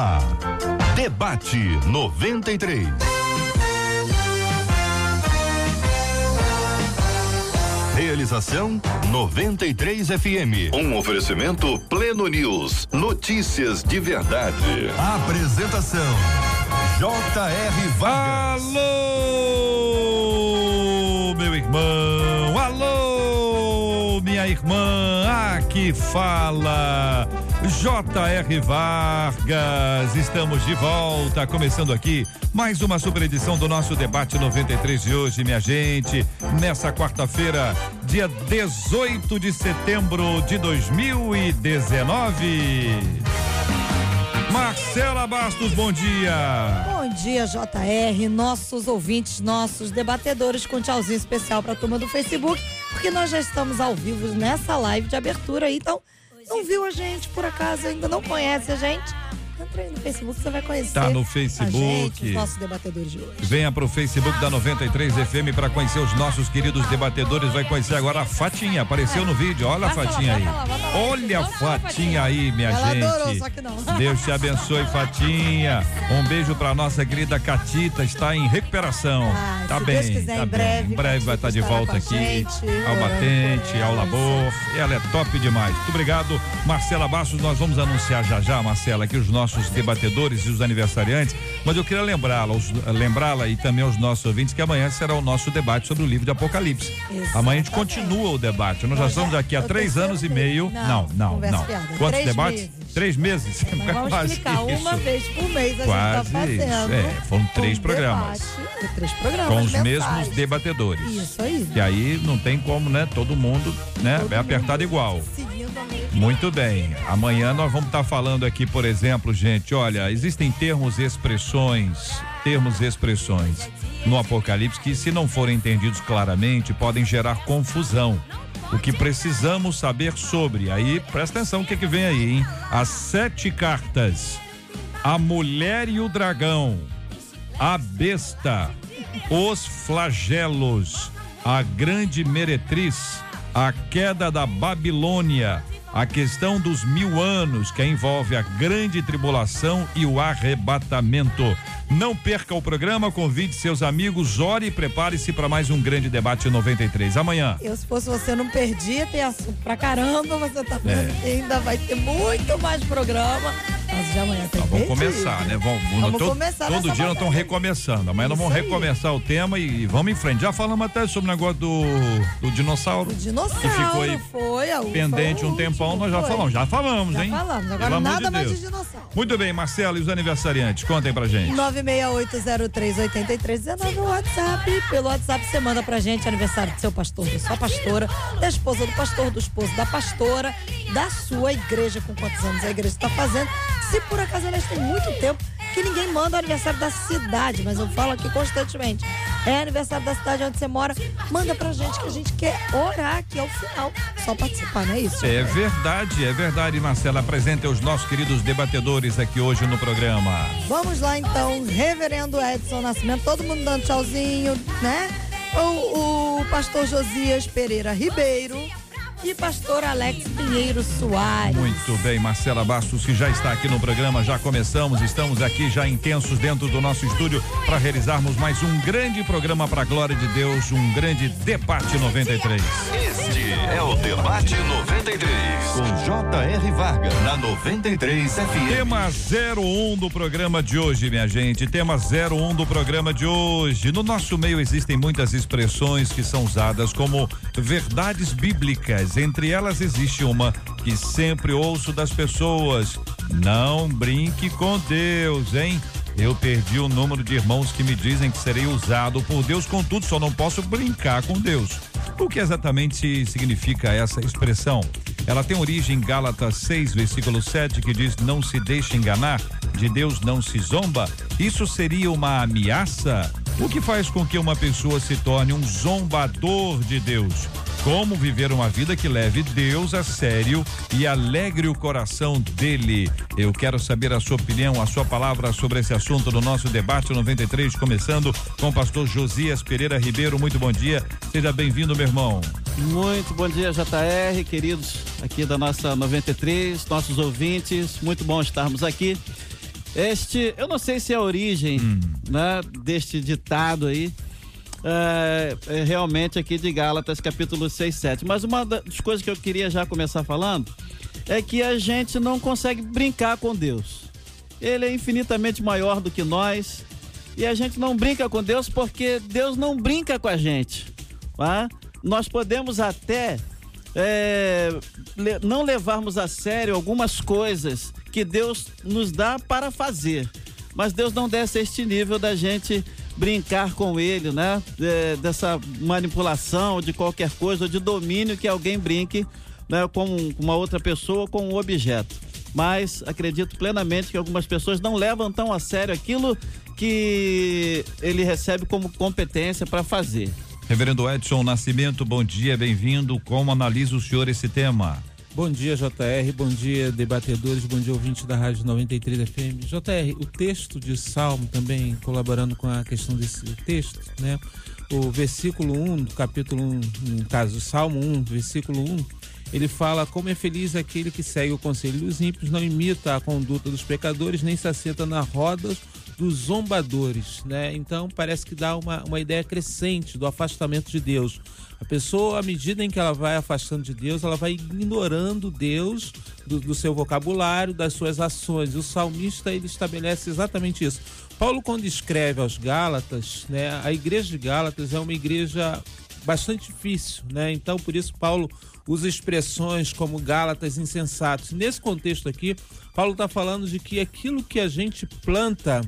ar. Debate 93. Realização 93 FM. Um oferecimento Pleno News. Notícias de verdade. Apresentação J.R. Vargas. Alô, meu irmão. Alô, minha irmã. Aqui fala J.R. Vargas. Estamos de volta, começando aqui mais uma super edição do nosso debate 93 de hoje, minha gente. Nessa quarta-feira, dia 18 de setembro de 2019. Marcela Bastos, bom dia. Bom dia, JR, nossos ouvintes, nossos debatedores, com tchauzinho especial para a turma do Facebook, porque nós já estamos ao vivo nessa live de abertura então não viu a gente por acaso, ainda não conhece a gente? Entra aí no Facebook, você vai conhecer. Tá no Facebook. gente, os nossos debatedores de hoje. Venha pro Facebook da 93 FM para conhecer os nossos queridos debatedores. Vai conhecer agora a Fatinha. Apareceu no vídeo. Olha a Fatinha aí. Olha a Fatinha aí, minha gente. que. Deus te abençoe, Fatinha. Um beijo pra nossa querida Catita. Está em recuperação. Ai, tá bem, Deus quiser, tá em bem. breve, Em breve vai estar de estará volta aqui ao batente, ao labor. Ela é top demais. Muito obrigado, Marcela Bastos. Nós vamos anunciar já já, Marcela, aqui os nossos debatedores e os aniversariantes. Mas eu queria lembrá-la, lembrá-la e também aos nossos ouvintes que amanhã será o nosso debate sobre o livro de Apocalipse. Amanhã a gente Exatamente. continua o debate. Nós já estamos aqui há três anos e meio. Não, Não, não, não. Quantos Três debates? meses. Três meses? Mas vamos Quase explicar, isso. uma vez por mês a Quase gente tá fazendo. isso, é, foram três um programas. debate, três programas Com os mensais. mesmos debatedores. Isso aí. E aí não tem como, né? Todo mundo, né? Todo é apertado mundo igual. Mesma Muito bem. Amanhã nós vamos estar falando aqui, por exemplo, gente, olha, existem termos e expressões, termos e expressões no Apocalipse que, se não forem entendidos claramente, podem gerar confusão. O que precisamos saber sobre. Aí, presta atenção o que, que vem aí, hein? As sete cartas. A mulher e o dragão. A besta. Os flagelos. A grande meretriz. A queda da Babilônia. A questão dos mil anos, que envolve a grande tribulação e o arrebatamento. Não perca o programa, convide seus amigos, ore e prepare-se para mais um grande debate 93. Amanhã. Eu, se fosse você, não perdia, tem assunto pra caramba, você tá vendo É. ainda vai ter muito mais programa. Mas de amanhã tem Tá, vamos começar, né? Vamos, Vamos todo, começar todo dia nós estamos recomeçando. Amanhã nós Isso vamos aí. recomeçar o tema e, vamos em frente. Já falamos até sobre o negócio do, do dinossauro. O dinossauro que ficou aí foi a pendente um tempão, nós já foi. falamos. Já falamos, Já hein? falamos. Pelo Agora amor nada de mais de dinossauro. Muito bem, Marcelo e os aniversariantes, contem pra gente. 968038319 no WhatsApp. Pelo WhatsApp você manda pra gente aniversário do seu pastor, da sua pastora, da esposa do pastor, do esposo da pastora, da sua igreja, com quantos anos a igreja está fazendo. Se por acaso elas têm muito tempo que ninguém manda o aniversário da cidade, mas eu falo aqui constantemente. É aniversário da cidade onde você mora, manda pra gente que a gente quer orar aqui ao final. Só participar, não é isso? É verdade, é verdade, Marcela. Apresenta os nossos queridos debatedores aqui hoje no programa. Vamos lá então, Reverendo Edson Nascimento, todo mundo dando tchauzinho, né? O, o pastor Josias Pereira Ribeiro e pastor Alex Pinheiro Soares. Muito bem, Marcela Bastos, que já está aqui no programa, já começamos, estamos aqui já intensos dentro do nosso estúdio para realizarmos mais um grande programa para a glória de Deus, um grande debate 93. Este é o Debate 93. Com J.R. Vargas. Na 93 FM. Tema 01 do programa de hoje, minha gente. Tema 01 do programa de hoje. No nosso meio existem muitas expressões que são usadas como verdades bíblicas. Entre elas existe uma que sempre ouço das pessoas: não brinque com Deus, hein? Eu perdi o número de irmãos que me dizem que serei usado por Deus, contudo, só não posso brincar com Deus. O que exatamente significa essa expressão? Ela tem origem em Gálatas 6, versículo 7, que diz: Não se deixe enganar, de Deus não se zomba. Isso seria uma ameaça? O que faz com que uma pessoa se torne um zombador de Deus? Como viver uma vida que leve Deus a sério e alegre o coração dele? Eu quero saber a sua opinião, a sua palavra sobre esse assunto no nosso debate 93, começando com o pastor Josias Pereira Ribeiro. Muito bom dia, seja bem-vindo, meu irmão. Muito bom dia, JR, queridos aqui da nossa 93, nossos ouvintes. Muito bom estarmos aqui. Este, eu não sei se é a origem hum. né, deste ditado aí, é, é realmente aqui de Gálatas, capítulo 6, 7. Mas uma das coisas que eu queria já começar falando é que a gente não consegue brincar com Deus. Ele é infinitamente maior do que nós e a gente não brinca com Deus porque Deus não brinca com a gente. Tá? Nós podemos até é, não levarmos a sério algumas coisas que Deus nos dá para fazer. Mas Deus não desce a este nível da gente brincar com ele, né? É, dessa manipulação de qualquer coisa, de domínio que alguém brinque né, com uma outra pessoa, com um objeto. Mas acredito plenamente que algumas pessoas não levam tão a sério aquilo que ele recebe como competência para fazer. Reverendo Edson Nascimento, bom dia, bem-vindo. Como analisa o senhor esse tema? Bom dia, JR. Bom dia, debatedores. Bom dia, ouvinte da Rádio 93 FM. JR, o texto de Salmo também colaborando com a questão desse texto, né? O versículo 1 do capítulo 1, no caso, Salmo 1, versículo 1, ele fala como é feliz aquele que segue o conselho dos ímpios, não imita a conduta dos pecadores, nem se assenta na roda dos zombadores, né? Então parece que dá uma, uma ideia crescente do afastamento de Deus. A pessoa, à medida em que ela vai afastando de Deus, ela vai ignorando Deus do, do seu vocabulário, das suas ações. O salmista ele estabelece exatamente isso. Paulo, quando escreve aos Gálatas, né, a igreja de Gálatas é uma igreja bastante difícil, né? Então, por isso, Paulo usa expressões como Gálatas insensatos. Nesse contexto aqui, Paulo está falando de que aquilo que a gente planta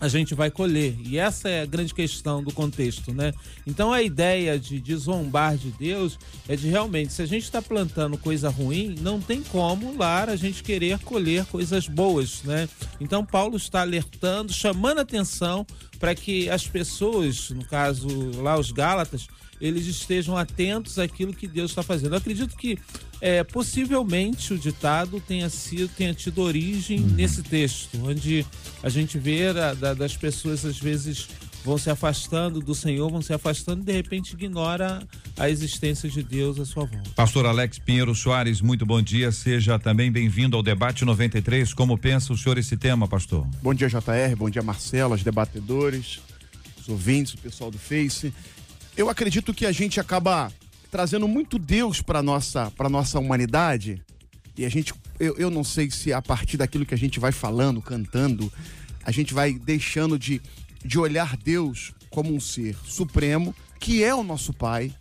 a gente vai colher. E essa é a grande questão do contexto, né? Então a ideia de, de zombar de Deus é de realmente, se a gente está plantando coisa ruim, não tem como lá a gente querer colher coisas boas, né? Então Paulo está alertando, chamando atenção para que as pessoas, no caso lá os Gálatas, eles estejam atentos àquilo que Deus está fazendo. Eu acredito que é, possivelmente o ditado tenha sido tenha tido origem uhum. nesse texto, onde a gente vê a, da, das pessoas às vezes vão se afastando do Senhor, vão se afastando e de repente ignora a existência de Deus à sua volta. Pastor Alex Pinheiro Soares, muito bom dia, seja também bem-vindo ao debate 93. Como pensa o senhor esse tema, pastor? Bom dia, JR, bom dia, Marcelo, os debatedores, os ouvintes, o pessoal do Face. Eu acredito que a gente acaba trazendo muito Deus para nossa para nossa humanidade e a gente eu, eu não sei se a partir daquilo que a gente vai falando, cantando, a gente vai deixando de, de olhar Deus como um ser supremo, que é o nosso Pai,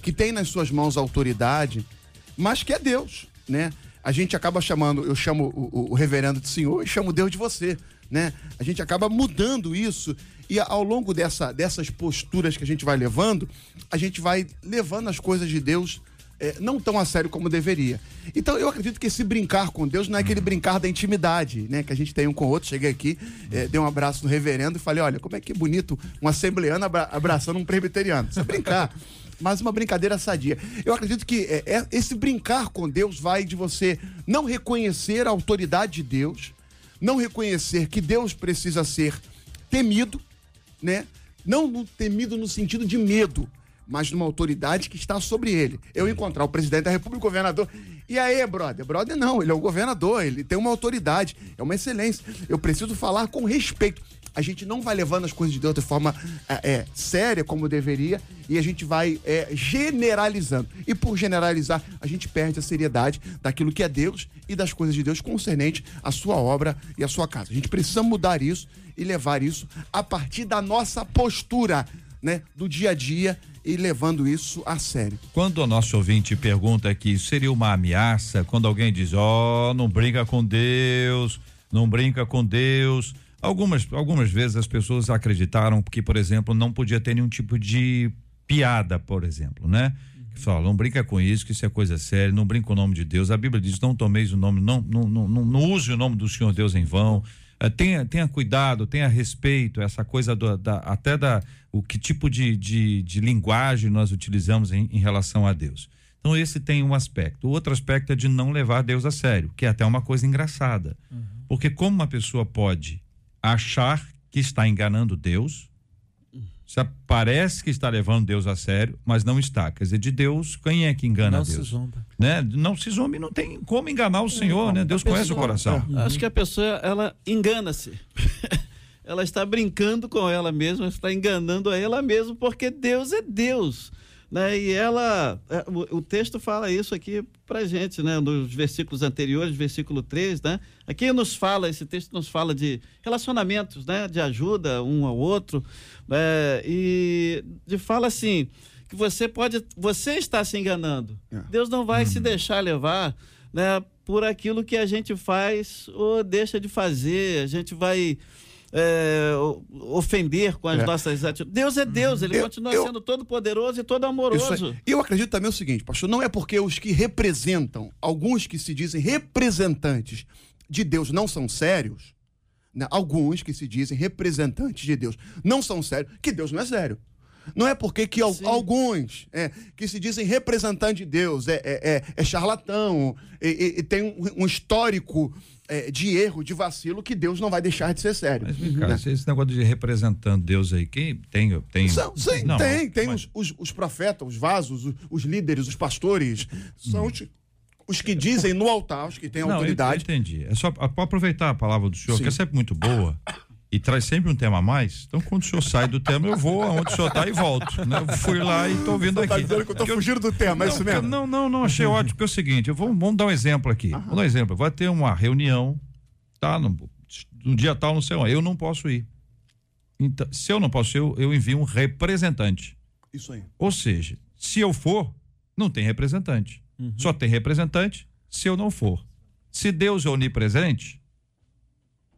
que tem nas suas mãos a autoridade, mas que é Deus, né? A gente acaba chamando, eu chamo o, o reverendo de senhor e chamo Deus de você, né? A gente acaba mudando isso e ao longo dessa, dessas posturas que a gente vai levando, a gente vai levando as coisas de Deus é, não tão a sério como deveria. Então eu acredito que esse brincar com Deus não é aquele brincar da intimidade, né? Que a gente tem um com o outro. Cheguei aqui, é, dei um abraço no reverendo e falei: olha, como é que bonito um assembleano abra abraçando um presbiteriano. Isso é brincar. mas uma brincadeira sadia. Eu acredito que é, é, esse brincar com Deus vai de você não reconhecer a autoridade de Deus, não reconhecer que Deus precisa ser temido, né? Não temido no sentido de medo, mas numa autoridade que está sobre ele. Eu encontrar o presidente da República, o governador. E aí, brother? Brother não, ele é o governador, ele tem uma autoridade, é uma excelência. Eu preciso falar com respeito. A gente não vai levando as coisas de de forma é, é, séria como deveria e a gente vai é, generalizando. E por generalizar, a gente perde a seriedade daquilo que é Deus e das coisas de Deus concernente à sua obra e à sua casa. A gente precisa mudar isso e levar isso a partir da nossa postura, né, do dia a dia e levando isso a sério. Quando o nosso ouvinte pergunta que seria uma ameaça, quando alguém diz, ó, oh, não brinca com Deus, não brinca com Deus. Algumas, algumas vezes as pessoas acreditaram que, por exemplo, não podia ter nenhum tipo de piada, por exemplo, né? Fala, não brinca com isso, que isso é coisa séria, não brinca com o nome de Deus. A Bíblia diz: não tomeis o nome, não, não, não, não, use o nome do Senhor Deus em vão. Eh, tenha, tenha cuidado, tenha respeito, essa coisa do, da, até da o que tipo de, de, de linguagem nós utilizamos em, em, relação a Deus. Então, esse tem um aspecto. O outro aspecto é de não levar Deus a sério, que é até uma coisa engraçada. Uhum. Porque como uma pessoa pode achar que está enganando Deus, Você parece que está levando Deus a sério, mas não está. Quer dizer, de Deus, quem é que engana Não Deus? se zomba. Né? Não se zombe, não tem como enganar o Senhor, né? Deus conhece o coração. Acho que a pessoa, ela engana-se. ela está brincando com ela mesma, está enganando a ela mesma, porque Deus é Deus. Né? E ela, é, o, o texto fala isso aqui pra gente, né? Nos versículos anteriores, versículo 3, né? Aqui nos fala, esse texto nos fala de relacionamentos, né? De ajuda um ao outro. né? e de fala assim, que você pode, você está se enganando. É. Deus não vai se deixar levar, né? Por aquilo que a gente faz ou deixa de fazer. A gente vai é, ofender com as É. nossas atitudes. Deus é Deus, ele Eu- continua eu- sendo todo poderoso e todo amoroso. E eu acredito também o seguinte, pastor, não é porque os que representam, alguns que se dizem representantes de Deus não são sérios, né? alguns que se dizem representantes de Deus não são sérios, que Deus não é sério. Não é porque que Sim. alguns é, que se dizem representantes de Deus é, é, é- é charlatão e, e- e tem um, um histórico é, de erro, de vacilo, que Deus não vai deixar de ser sério. Mas cá, né? esse negócio de representando Deus aí, quem tem. tem São, sim, Não, tem. Tem mas- os, os, os profetas, os vasos, os, os líderes, os pastores. São os, os que dizem no altar, os que têm Não, eu- autoridade. Eu entendi. É só para aproveitar a palavra do senhor, Sim. que é sempre muito boa e traz sempre um tema a mais. Então, quando o senhor sai do tema, eu vou aonde o senhor está e volto. Né? Eu fui lá e estou vindo Você aqui. tá eu tô fugindo do tema, é não, isso porque- mesmo? Não, não, não, achei ótimo, porque é o seguinte, eu vou, vamos dar um exemplo aqui. Vamos dar um exemplo. Vai ter uma reunião, tá? No, no dia tal, não sei onde. Eu não posso ir. Então, se eu não posso ir, eu, eu envio um representante. Isso aí. Ou seja, se eu for, não tem representante. Só tem representante se eu não for. Se Deus é onipresente,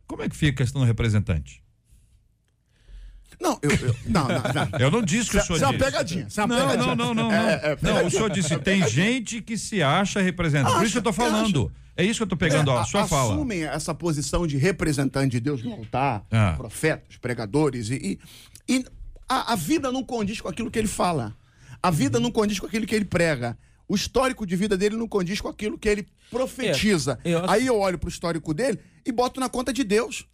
como é que fica a questão do representante? Não, eu. eu- não, não, não. Eu não disse que o Isso senhor é uma disse. pegadinha. Isso é uma Não, pegadinha. não, não, não, não. É, é, não, o senhor disse, tem gente que se acha representante. Por isso que eu Acha, falando. É isso que eu tô pegando É, a sua fala. Assumem essa posição de representante de Deus no altar, Ah. profetas, pregadores, e, e, e a, a vida não condiz com aquilo que ele fala. A vida não condiz com aquilo que ele prega. O histórico de vida dele não condiz com aquilo que ele profetiza. É, eu- Aí eu olho pro histórico dele e boto na conta de Deus.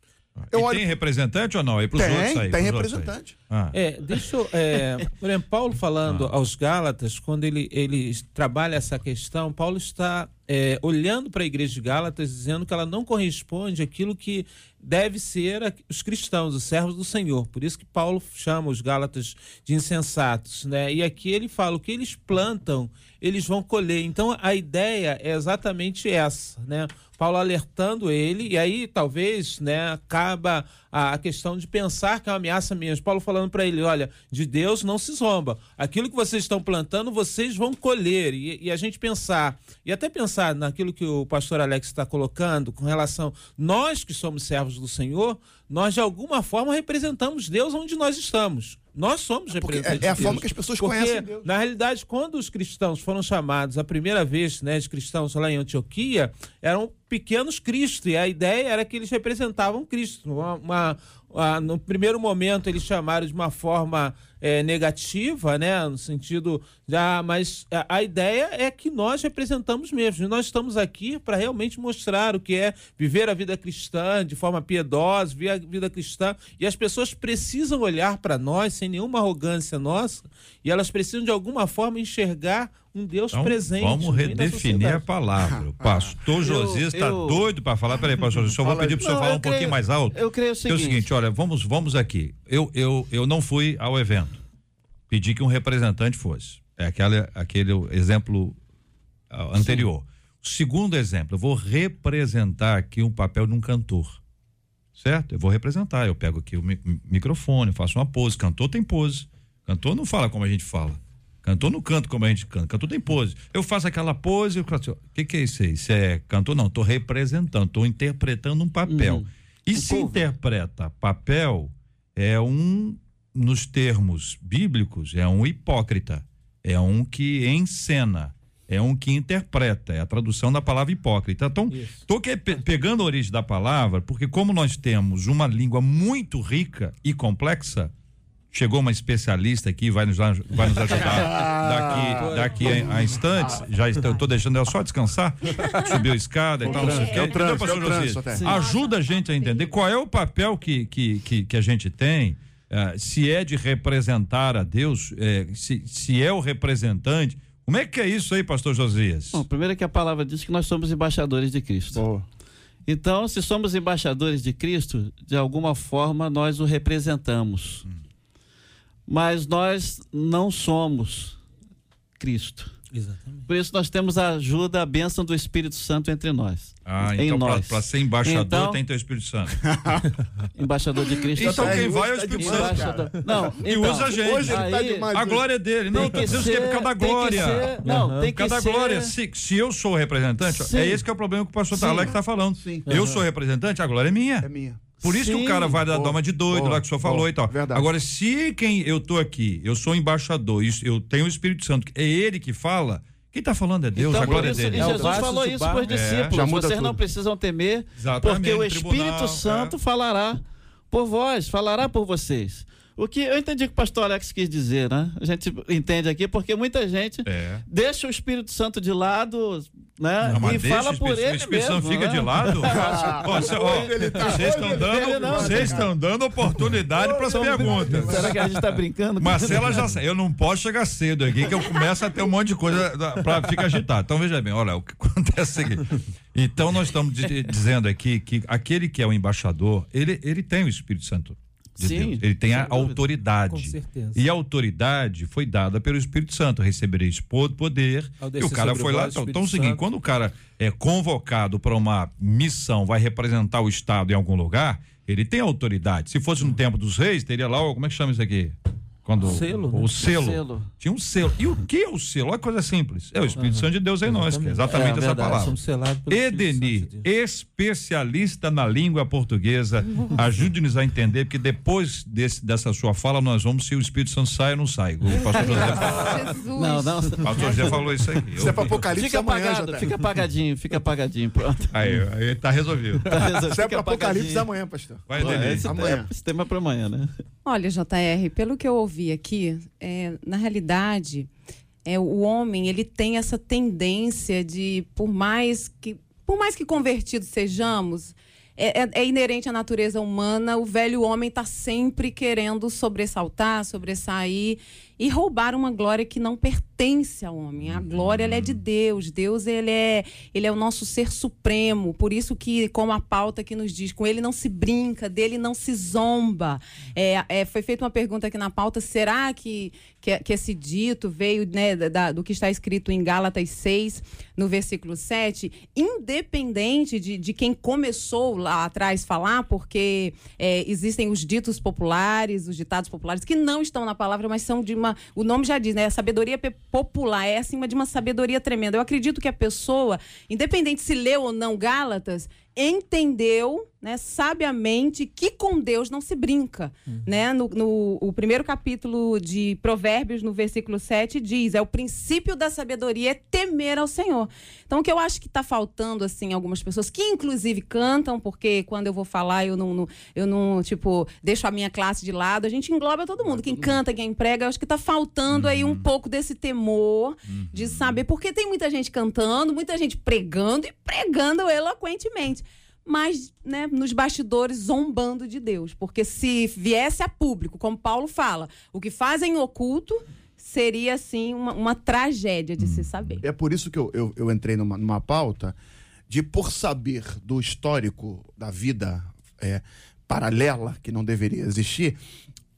Eu e olho tem representante ou não? É pros Tem, outros aí. tem pros outros aí. representante. Ah. É, deixa eu. É, por exemplo, Paulo falando aos Gálatas, quando ele, ele trabalha essa questão, Paulo está é, olhando para a igreja de Gálatas, dizendo que ela não corresponde àquilo que deve ser os cristãos, os servos do Senhor. Por isso que Paulo chama os Gálatas de insensatos. Né? E aqui ele fala: o que eles plantam, eles vão colher. Então a ideia é exatamente essa. Né? Paulo alertando ele, e aí talvez né, acaba a, a questão de pensar que é uma ameaça mesmo. Paulo falando para ele: olha, de Deus não se zomba. Aquilo que vocês estão plantando, vocês vão colher. E, e a gente pensar, e até pensar naquilo que o pastor Alex está colocando com relação, nós que somos servos do Senhor, nós de alguma forma representamos Deus onde nós estamos. Nós somos Porque representantes é- é a de forma que as pessoas Porque, conhecem Deus. Na realidade, quando os cristãos foram chamados a primeira vez, né, de cristãos lá em Antioquia, eram pequenos Cristo, e a ideia era que eles representavam Cristo. Uma, uma- a- no primeiro momento, eles chamaram de uma forma eh, negativa, né, no sentido já, mas a, a ideia é que nós representamos mesmo. E nós estamos aqui para realmente mostrar o que é viver a vida cristã de forma piedosa, viver a vida cristã, e as pessoas precisam olhar para nós sem nenhuma arrogância nossa, e elas precisam de alguma forma enxergar um Deus Então, presente. vamos redefinir a palavra. O pastor Josias está eu- doido para falar. Peraí, pastor Josias, só vou pedir para o senhor Não, falar um pouquinho creio- mais alto. eu creio o Que é o seguinte. seguinte, olha, vamos, vamos aqui. Eu, eu, eu não fui ao evento. Pedi que um representante fosse. É aquele, aquele exemplo ah, anterior. O segundo exemplo, eu vou representar aqui um papel de um cantor. Certo? Eu vou representar. Eu pego aqui o mi- microfone, faço uma pose. Cantor tem pose. Cantor não fala como a gente fala. Cantor não canta como a gente canta. Cantor tem pose. Eu faço aquela pose. eu faço- O que, que é isso aí? Isso é cantor? Não, estou representando, estou interpretando um papel. Uhum. E se cover. interpreta papel, é um, nos termos bíblicos, é um hipócrita. É um que encena. É um que interpreta. É a tradução da palavra hipócrita. Então, estou pegando a origem da palavra, porque como nós temos uma língua muito rica e complexa, chegou uma especialista aqui, vai nos, vai nos ajudar daqui, daqui a, a instantes. Já estou, tô deixando ela só descansar, subiu a escada e tal, não sei o quê. É Entendeu, pastor é Josias? Ajuda a gente a entender qual é o papel que, que, que, que a gente tem. eh, se é de representar a Deus, eh, se, se é o representante. Como é que é isso aí, pastor Josias? Bom, primeiro que a palavra diz que nós somos embaixadores de Cristo. Boa. Então, se somos embaixadores de Cristo, de alguma forma nós o representamos. Mas nós não somos Cristo. Exatamente. Por isso nós temos a ajuda, a bênção do Espírito Santo entre nós. Ah, em então nós. para ser embaixador Então- tem que ter o Espírito Santo. Embaixador de Cristo. Então quem vai é o tá Espírito Santo. Embaixador. Não, E então, usa a gente. Hoje ele tá demais. A glória é dele. Não, Tem tá que dizendo que é por causa da ser- tem que glória. ser- não, tem que Cada ser. glória, se, se eu sou o representante, Sim. é esse que é o problema que o pastor. Alex está falando. Sim. Eu sou representante, a glória é minha. É minha. Por isso que Sim. o cara vai dar Boa. doma de doido Boa. lá que o senhor falou e tal. Verdade. Agora, se quem eu tô aqui, eu sou embaixador, isso- eu tenho o Espírito Santo, é ele que fala, quem tá falando é Deus, Então, a glória por isso, é dele. E É Jesus vaso falou isso para os É. discípulos. Muda Vocês não tudo. precisam temer, Exatamente, porque o Espírito tribunal, Santo é. falará por vós, falará por vocês. O que eu entendi que o pastor Alex quis dizer, né? A gente entende aqui, porque muita gente É. deixa o Espírito Santo de lado, né? Não, e fala por ele o Espírito Santo fica né? de lado? Cê- Vocês estão Ele dando, não. vocês estão dando oportunidade para as perguntas. Será que a gente está brincando? com Marcela já eu não posso chegar cedo aqui que eu começo a ter um monte de coisa para ficar agitado. Então veja bem, olha, o que acontece é o seguinte. Então nós estamos di- dizendo aqui que aquele que é o embaixador, ele, ele tem o Espírito Santo de Sim, Deus. Ele tem a dúvida. autoridade. Com certeza. E a autoridade foi dada pelo Espírito Santo. Recebereis po- poder. E o cara foi lá. Então, então é o seguinte: Santo. quando o cara é convocado para uma missão, vai representar o Estado em algum lugar, ele tem autoridade. Se fosse no tempo dos reis, teria lá, como é que chama isso aqui? Quando, Selo, o né? selo. Selo. Tinha um selo. E o que é o selo? Olha que coisa simples. É o Espírito Santo de Deus em nós, que é exatamente É essa verdade, palavra. Somos selados pelo Espírito Edeni, Santo de Deus. especialista na língua portuguesa, ajude-nos a entender, porque depois desse, dessa sua fala, nós vamos se o Espírito Santo sai ou não sai. O pastor José, Jesus. Não, não. o pastor José falou isso aí. Isso é pra Apocalipse Fica amanhã, apagado, já fica apagadinho, fica apagadinho, pronto. Aí, aí tá resolvido. Isso é pra Apocalipse amanhã, pastor. Vai, Pô, Denise. esse, Amanhã. esse tema é para amanhã, né? Olha, JR, pelo que eu ouvi aqui, é, na realidade, é, o homem ele tem essa tendência de, por mais que, por mais que convertidos sejamos, é, é- é inerente à natureza humana, o velho homem está sempre querendo sobressaltar, sobressair e roubar uma glória que não pertence ao homem. A glória ela é de Deus. Deus ele é, ele é o nosso ser supremo. Por isso que, como a pauta que nos diz, com ele não se brinca, dele não se zomba. É, é, foi feita uma pergunta aqui na pauta: será que, que, que esse dito veio né, da- do que está escrito em Gálatas 6, no versículo 7, independente de, de quem começou lá atrás falar, porque é, existem os ditos populares, os ditados populares, que não estão na palavra, mas são de uma. O nome já diz, né? A sabedoria popular é acima de uma sabedoria tremenda. Eu acredito que a pessoa, independente se leu ou não Gálatas, entendeu, né, sabiamente que com Deus não se brinca, né? No, no o primeiro capítulo de Provérbios, no versículo 7, diz: é o princípio da sabedoria é temer ao Senhor. Então, o que eu acho que está faltando, assim, algumas pessoas que inclusive cantam, porque quando eu vou falar, eu não, não- eu não, tipo, deixo a minha classe de lado, a gente engloba todo mundo. Quem canta, quem prega, eu acho que está faltando aí um pouco desse temor de saber, porque tem muita gente cantando, muita gente pregando e pregando eloquentemente mas né, nos bastidores zombando de Deus. Porque se viesse a público, como Paulo fala, o que fazem em oculto seria, assim, uma, uma tragédia de se saber. É por isso que eu, eu, eu entrei numa, numa pauta de, por saber do histórico da vida é, paralela, que não deveria existir,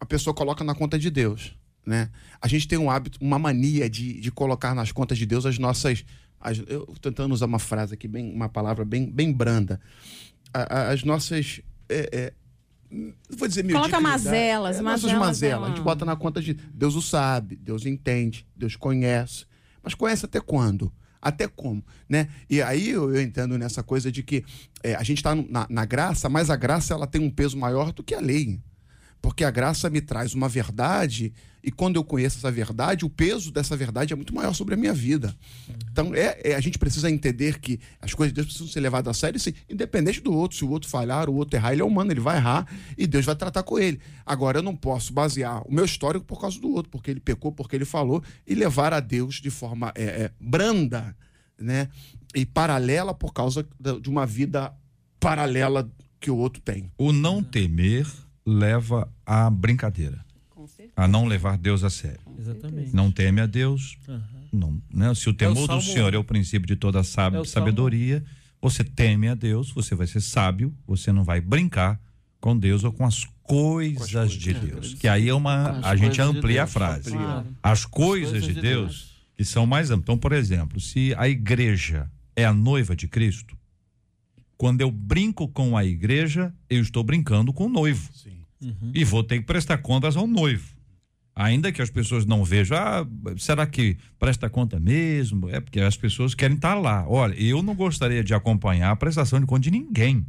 a pessoa coloca na conta de Deus. Né? A gente tem um hábito, uma mania de, de colocar nas contas de Deus as nossas. As, eu tentando usar uma frase aqui, bem, uma palavra bem, bem branda. A- a- as nossas. é, é, vou dizer Coloca mediocridade. mazelas, é, nossas mazelas mazelas. é A gente bota na conta de Deus o sabe, Deus entende, Deus conhece. Mas conhece até quando? Até como? Né? E aí eu, eu entendo nessa coisa de que é, a gente está na, na graça, mas a graça ela tem um peso maior do que a lei. Porque a graça me traz uma verdade, e quando eu conheço essa verdade, o peso dessa verdade é muito maior sobre a minha vida. Então, é, é- a gente precisa entender que as coisas de Deus precisam ser levadas a sério, sim, independente do outro. Se o outro falhar, o outro errar, ele é humano, ele vai errar e Deus vai tratar com ele. Agora, eu não posso basear o meu histórico por causa do outro, porque ele pecou, porque ele falou, e levar a Deus de forma é, é, branda né? e paralela por causa de uma vida paralela que o outro tem. O não temer leva à brincadeira. A não levar Deus a sério. Exatamente. Não teme a Deus, não, né? Se o temor do Salmo- Senhor é o princípio de toda sab- É o Salmo- sabedoria, você teme a Deus, você vai ser sábio, você não vai brincar com Deus ou com as coisas de Deus. Que aí é uma. As A gente de amplia a Deus. frase. Claro. As coisas, de, Deus, que são mais amplas. Então, por exemplo, se a igreja é a noiva de Cristo, quando eu brinco com a igreja, eu estou brincando com o noivo. E vou ter que prestar contas ao noivo. Ainda que as pessoas não vejam, ah, será que presta conta mesmo? É porque as pessoas querem estar lá. Olha, eu não gostaria de acompanhar a prestação de conta de ninguém.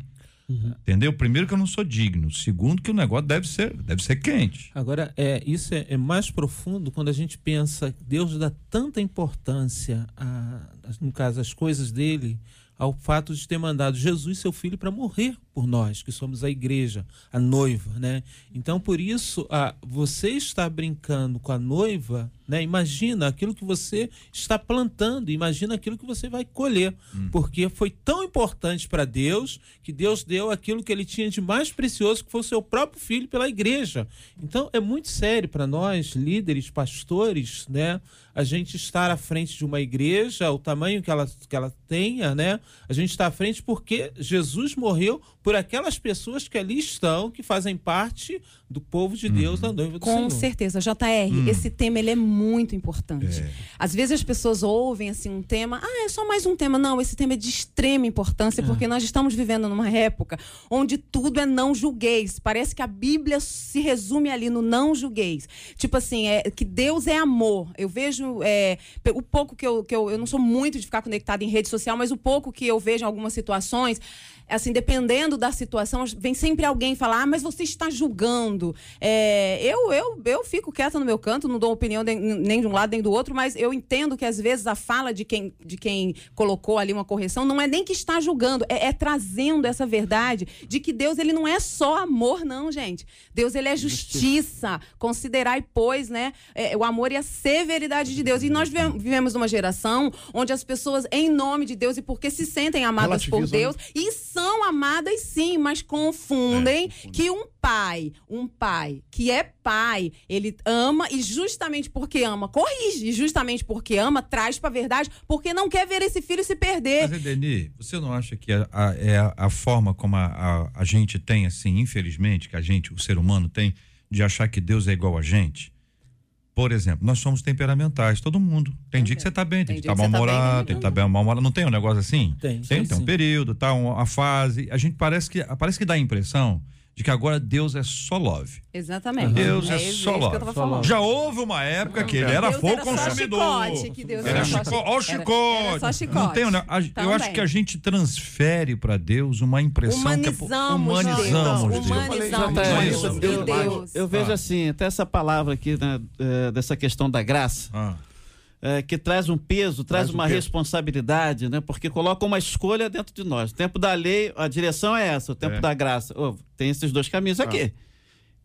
Entendeu? Primeiro que eu não sou digno. Segundo que o negócio deve ser, deve ser quente. Agora, é, isso é, é mais profundo quando a gente pensa que Deus dá tanta importância, a, no caso, às coisas dele, ao fato de ter mandado Jesus, seu filho, para morrer por nós, que somos a igreja, a noiva, né? Então, por isso, a, você está brincando com a noiva, né? Imagina aquilo que você está plantando, imagina aquilo que você vai colher, porque foi tão importante para Deus que Deus deu aquilo que ele tinha de mais precioso, que foi o seu próprio filho pela igreja. Então, é muito sério para nós, líderes, pastores, né? A gente estar à frente de uma igreja, o tamanho que ela, que ela tenha, né? A gente está à frente porque Jesus morreu por aquelas pessoas que ali estão, que fazem parte do povo de Deus, da noiva do Com Senhor. certeza, JR, esse tema ele é muito importante. Às vezes as pessoas ouvem assim um tema, ah, é só mais um tema. Não, esse tema é de extrema importância, porque nós estamos vivendo numa época onde tudo é não julgueis. Parece que a Bíblia se resume ali no não julgueis. Tipo assim, é que Deus é amor. Eu vejo é, o pouco que eu, que eu. Eu não sou muito de ficar conectada em rede social, mas o pouco que eu vejo em algumas situações assim, dependendo da situação, vem sempre alguém falar, ah, mas você está julgando. É, eu, eu, eu fico quieta no meu canto, não dou opinião de- nem de um lado nem do outro, mas eu entendo que às vezes a fala de quem, de quem colocou ali uma correção não é nem que está julgando, é, é trazendo essa verdade de que Deus ele não é só amor, não, gente. Deus ele é justiça. Considerai, pois, né, é, o amor e a severidade de Deus. E nós vive- vivemos numa geração onde as pessoas, em nome de Deus e porque se sentem amadas por Relativizam, Deus, e são amadas sim, mas confundem que um pai, um pai que é pai, ele ama e justamente porque ama, corrige, e justamente porque ama, traz pra verdade, porque não quer ver esse filho se perder. Mas, Edeni, você não acha que a, a- é a, a forma como a, a, a gente tem, assim, infelizmente, que a gente, o ser humano tem, de achar que Deus é igual a gente? Por exemplo, nós somos temperamentais, todo mundo. Tem dia que você tá bem, tem, Tem que estar dia que você tá bem, mal-humorado, tem que dia estar bem mal-humorado. Não tem um negócio assim? Tem, Tem, tem tem um período, tá? Uma, fase. A gente parece que, parece que dá a impressão de que agora Deus é só love. Exatamente. Deus é, isso só que eu love. tava falando. Já houve uma época que ele era Deus fogo era só consumidor. chicote, que Deus Era era só chico... chi- Ó, o era- chicote. era só chicote. Não tem, a- eu Também. acho que a gente transfere para Deus uma impressão que é Humanizamos humanizamos Deus. Deus. Humanizamos é Deus. isso? Meu eu, Deus. eu vejo assim, até essa palavra aqui, né, eh, dessa questão da graça, Ah, eh, que traz um peso, traz, Traz um uma responsabilidade, né? Porque coloca uma escolha dentro de nós. O tempo da lei, a direção é essa, o tempo É. da graça. Ô, tem esses dois caminhos aqui.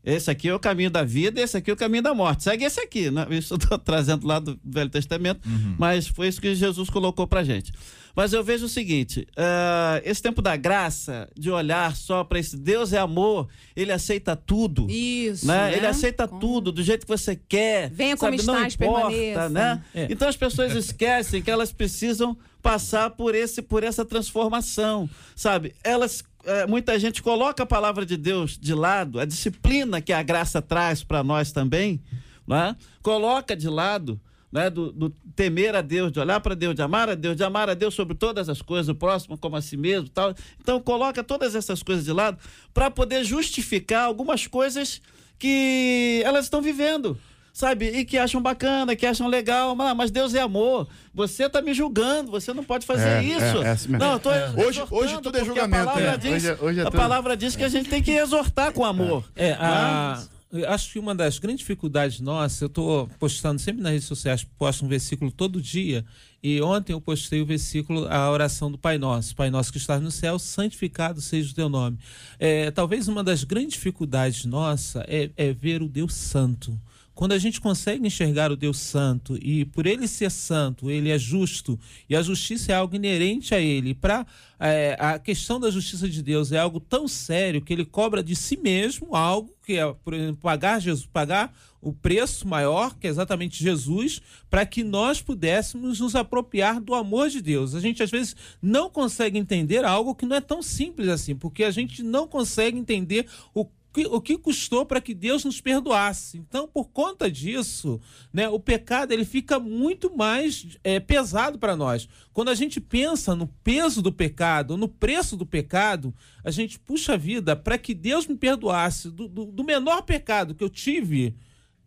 Esse aqui é o caminho da vida, esse aqui é o caminho da morte. Segue esse aqui, né? Isso eu estou trazendo lá do Velho Testamento, mas foi isso que Jesus colocou pra gente. Mas eu vejo o seguinte: ah, esse tempo da graça, de olhar só para esse Deus é amor, ele aceita tudo. Isso. Né? né? Ele aceita Com- tudo do jeito que você quer. Venha como sabe? Não estás, importa, permaneça. né? É. Então as pessoas esquecem que elas precisam passar por esse por essa transformação, sabe? Elas eh, muita gente coloca a palavra de Deus de lado, a disciplina que a graça traz para nós também, né? Coloca de lado né, do, do temer a Deus, de olhar para Deus, de amar a Deus, de amar a Deus sobre todas as coisas, o próximo como a si mesmo, tal. Então coloca todas essas coisas de lado para poder justificar algumas coisas que elas estão vivendo. Sabe? E que acham bacana, que acham legal, mas, mas Deus é amor. Você está me julgando, você não pode fazer É, isso. é, é assim mesmo. não, eu tô Hoje- hoje tudo é julgamento, A palavra, é. diz, Hoje é- hoje é a palavra diz que a gente tem que exortar com amor. É, a, eu acho que uma das grandes dificuldades nossas, eu estou postando sempre nas redes sociais, posto um versículo todo dia, e ontem eu postei o versículo, a oração do Pai Nosso. Pai Nosso que estás no céu, santificado seja o teu nome. É, talvez uma das grandes dificuldades nossa é, é ver o Deus Santo quando a gente consegue enxergar o Deus Santo e por ele ser santo, ele é justo e a justiça é algo inerente a ele, para é, a questão da justiça de Deus é algo tão sério que ele cobra de si mesmo algo que é, por exemplo, pagar Jesus, pagar o preço maior, que é exatamente Jesus, para que nós pudéssemos nos apropriar do amor de Deus. A gente às vezes não consegue entender algo que não é tão simples assim, porque a gente não consegue entender o o que custou para que Deus nos perdoasse. Então, por conta disso, né, o pecado ele fica muito mais é, pesado para nós. Quando a gente pensa no peso do pecado, no preço do pecado, a gente puxa a vida para que Deus me perdoasse do, do, do menor pecado que eu tive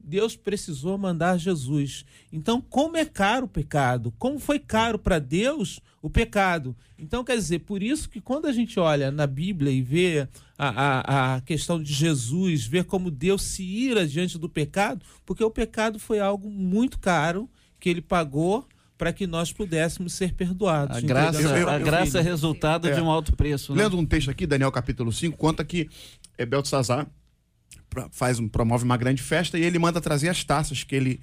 Deus precisou mandar Jesus. Então, como é caro o pecado? Como foi caro para Deus o pecado? Então, quer dizer, por isso que quando a gente olha na Bíblia e vê a, a, a questão de Jesus, vê como Deus se ira diante do pecado, porque o pecado foi algo muito caro que ele pagou para que nós pudéssemos ser perdoados. A graça, eu, eu, a graça é resultado é. de um alto preço. Né? Lendo um texto aqui, Daniel capítulo 5, conta que é Beltzazar faz um, promove uma grande festa e ele manda trazer as taças que ele,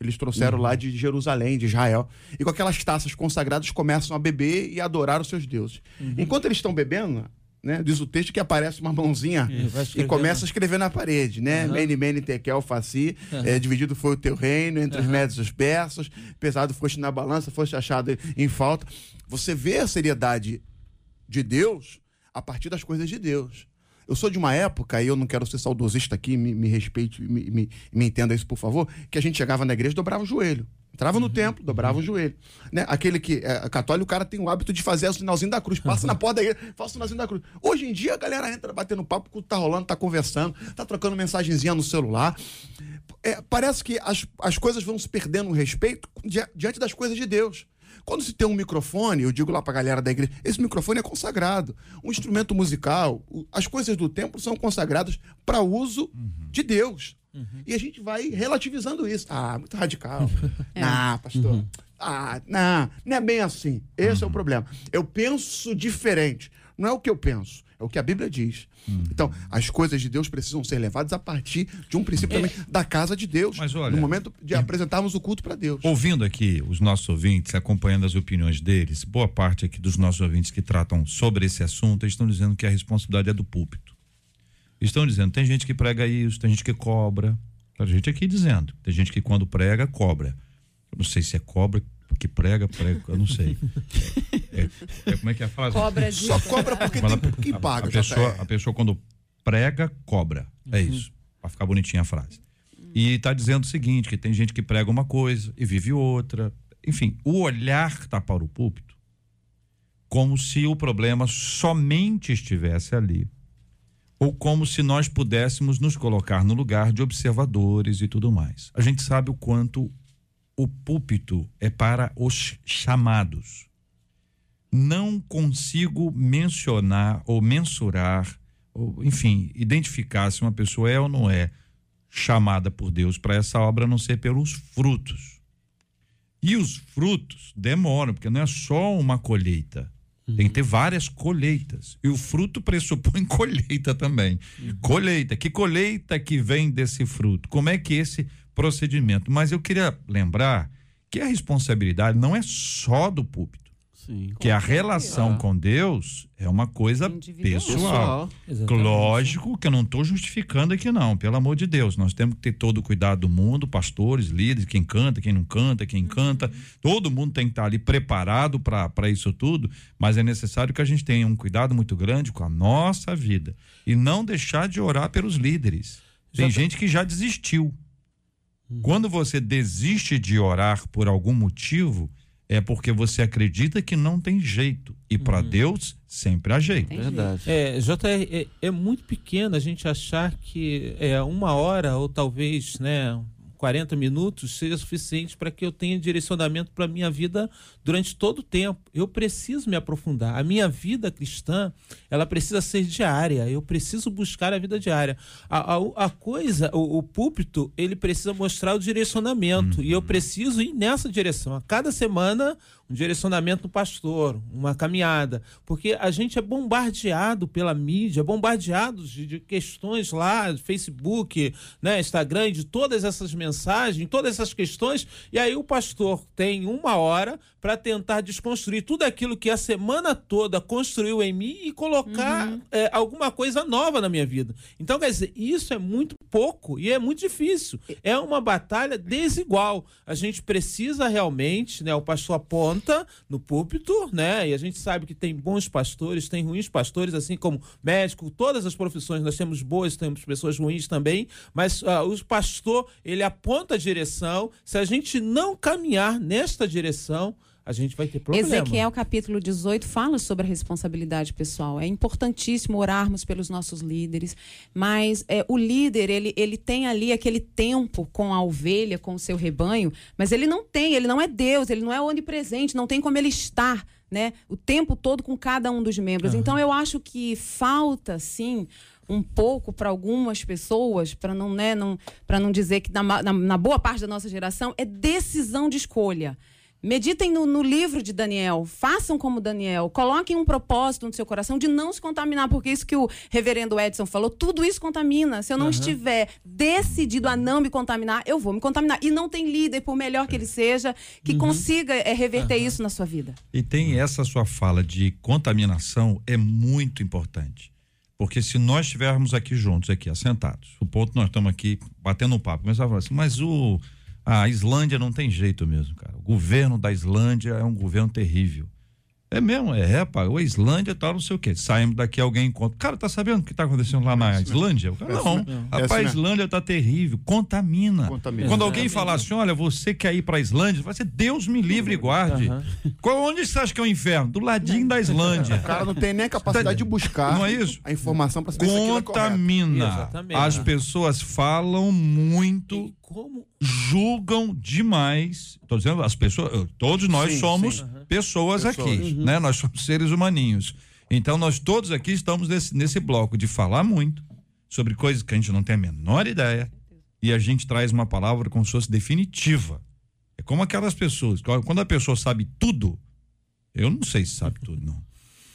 eles trouxeram uhum. lá de Jerusalém, de Israel. E com aquelas taças consagradas começam a beber e a adorar os seus deuses. Uhum. Enquanto eles estão bebendo, né, diz o texto que aparece uma mãozinha e começa a escrever na parede, né? Uhum. Mene, mene, tekel, faci, uhum. é, dividido foi o teu reino entre os médios e os persas, pesado foste na balança, foste achado em falta. Você vê a seriedade de Deus a partir das coisas de Deus. Eu sou de uma época, e eu não quero ser saudosista aqui, me, me respeite, me, me, me, entenda isso, por favor, que a gente chegava na igreja e dobrava o joelho. Entrava no uhum. templo, dobrava uhum. o joelho. Né? Aquele que é católico, o cara tem o hábito de fazer o sinalzinho da cruz. Passa na porta da igreja, faz o sinalzinho da cruz. Hoje em dia, a galera entra batendo papo, o tá rolando, tá conversando, tá trocando mensagenzinha no celular. É, parece que as, as coisas vão se perdendo o respeito diante das coisas de Deus. Quando se tem um microfone, eu digo lá para a galera da igreja, esse microfone é consagrado. Um instrumento musical, as coisas do templo são consagradas para uso uhum. de Deus. Uhum. E a gente vai relativizando isso. Ah, muito radical. é. Ah, pastor. Uhum. Ah, não, não é bem assim. Esse é o uhum. problema. Eu penso diferente. Não é o que eu penso, é o que a Bíblia diz. Hum. Então, as coisas de Deus precisam ser levadas a partir de um princípio é. também da casa de Deus. Mas olha, no momento de é. apresentarmos o culto para Deus. Ouvindo aqui os nossos ouvintes, acompanhando as opiniões deles, boa parte aqui dos nossos ouvintes que tratam sobre esse assunto, estão dizendo que a responsabilidade é do púlpito. Estão dizendo, tem gente que prega isso, tem gente que cobra. Tem gente aqui dizendo, tem gente que quando prega, cobra. Eu não sei se é cobra, que prega, prega, eu não sei. É, é, como é que é a frase? Cobra de... Só cobra porque tem quem paga. A, a pessoa, a pessoa quando prega, cobra. É uhum. isso. Para ficar bonitinha a frase. E está dizendo o seguinte, que tem gente que prega uma coisa e vive outra. Enfim, o olhar está para o púlpito como se o problema somente estivesse ali. Ou como se nós pudéssemos nos colocar no lugar de observadores e tudo mais. A gente sabe o quanto o púlpito é para os chamados. Não consigo mencionar ou mensurar, ou, enfim, identificar se uma pessoa é ou não é chamada por Deus para essa obra, a não ser pelos frutos. E os frutos demoram, porque não é só uma colheita. Uhum. Tem que ter várias colheitas. E o fruto pressupõe colheita também. Uhum. Colheita. Que colheita que vem desse fruto? Como é que esse procedimento. Mas eu queria lembrar que a responsabilidade não é só do púlpito. Sim, que a relação com Deus é uma coisa pessoal. pessoal. Lógico que eu não estou justificando aqui, não, pelo amor de Deus. Nós temos que ter todo o cuidado do mundo, pastores, líderes, quem canta, quem não canta, quem canta. Uhum. Todo mundo tem que estar ali preparado para isso tudo, mas é necessário que a gente tenha um cuidado muito grande com a nossa vida e não deixar de orar pelos líderes. Tem já gente que já desistiu. Uhum. Quando você desiste de orar por algum motivo, é porque você acredita que não tem jeito. E para uhum. Deus, sempre há jeito. Verdade. É, JR, é, é, muito pequeno a gente achar que é uma hora ou talvez, né, 40 minutos seja suficiente para que eu tenha direcionamento para a minha vida durante todo o tempo. Eu preciso me aprofundar. A minha vida cristã, ela precisa ser diária. Eu preciso buscar a vida diária. A, a, a coisa, o, o, púlpito, ele precisa mostrar o direcionamento. Uhum. E eu preciso ir nessa direção. A cada semana, um direcionamento do pastor, uma caminhada, porque a gente é bombardeado pela mídia, bombardeado de, de questões lá, Facebook, né, Instagram, de todas essas mensagens, todas essas questões, e aí o pastor tem uma hora para tentar desconstruir tudo aquilo que a semana toda construiu em mim e colocar uhum. é, alguma coisa nova na minha vida. Então, quer dizer, isso é muito pouco e é muito difícil. É uma batalha desigual. A gente precisa realmente, né? O pastor aponta no púlpito, né? E a gente sabe que tem bons pastores, tem ruins pastores, assim como médico, todas as profissões nós temos boas, temos pessoas ruins também, mas uh, o pastor, ele aponta a direção. Se a gente não caminhar nesta direção, a gente vai ter problema. Ezequiel capítulo 18 fala sobre a responsabilidade pessoal. É importantíssimo orarmos pelos nossos líderes, mas é, o líder, ele, ele tem ali aquele tempo com a ovelha, com o seu rebanho, mas ele não tem, ele não é Deus, ele não é onipresente, não tem como ele estar né, o tempo todo com cada um dos membros. Uhum. Então eu acho que falta, sim, um pouco para algumas pessoas, para não, né, não, não dizer que na, na, na boa parte da nossa geração, é decisão de escolha. Meditem no, no, livro de Daniel, façam como Daniel, coloquem um propósito no seu coração de não se contaminar, porque isso que o reverendo Edson falou, tudo isso contamina. Se eu não uhum. estiver decidido a não me contaminar, eu vou me contaminar. E não tem líder, por melhor que ele seja, que uhum. consiga é, reverter uhum. isso na sua vida. E tem essa sua fala de contaminação, é muito importante. Porque se nós estivermos aqui juntos, aqui, assentados, o ponto nós estamos aqui batendo um papo, falar assim, mas o a Islândia não tem jeito mesmo, cara. O governo da Islândia é um governo terrível. É mesmo, é, é pá, a Islândia tal, não sei o quê. Saímos daqui, alguém encontra. Cara, tá sabendo o que tá acontecendo lá na Islândia? Cara, não, rapaz, a Islândia tá terrível, contamina. contamina. Quando alguém falar assim, olha, você quer ir pra Islândia, vai ser Deus me livre e guarde. Uhum. Qual, onde você acha que é o inferno? Do ladinho da Islândia. O cara não tem nem a capacidade de buscar não é isso? a informação para saber Contamina. Se As pessoas falam muito como julgam demais. Estou dizendo, as pessoas, todos nós sim, somos sim. pessoas, pessoas, aqui, uhum. né? Nós somos seres humaninhos. Então nós todos aqui estamos nesse, nesse bloco de falar muito sobre coisas que a gente não tem a menor ideia e a gente traz uma palavra como se fosse definitiva. É como aquelas pessoas, quando a pessoa sabe tudo, eu não sei se sabe tudo, não.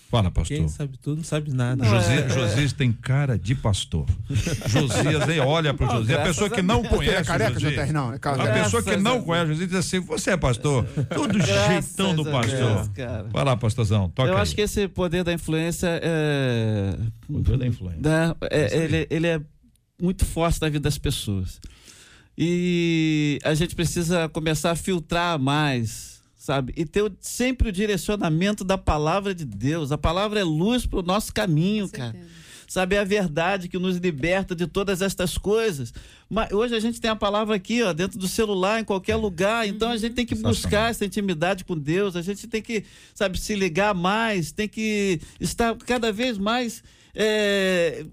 Fala, pastor. Quem sabe tudo não sabe nada. Josias, é. Josias tem cara de pastor. Josias, nem olha pro oh, Josias. A pessoa que não conhece. É careca, Josias, não, é a pessoa que não conhece Josias diz assim: você é pastor? Tudo jeitão do pastor. Deus, Vai lá, pastorzão. Toca Eu aí. acho que esse poder da influência é. Poder da influência. Da, é, ele, ele é muito forte na vida das pessoas. E a gente precisa começar a filtrar mais sabe? E ter sempre o direcionamento da palavra de Deus. A palavra é luz para o nosso caminho, cara. Sabe, é a verdade que nos liberta de todas estas coisas. Mas hoje a gente tem a palavra aqui, ó, dentro do celular, em qualquer lugar. Então a gente tem que buscar essa intimidade com Deus. A gente tem que, sabe, se ligar mais, tem que estar cada vez mais é,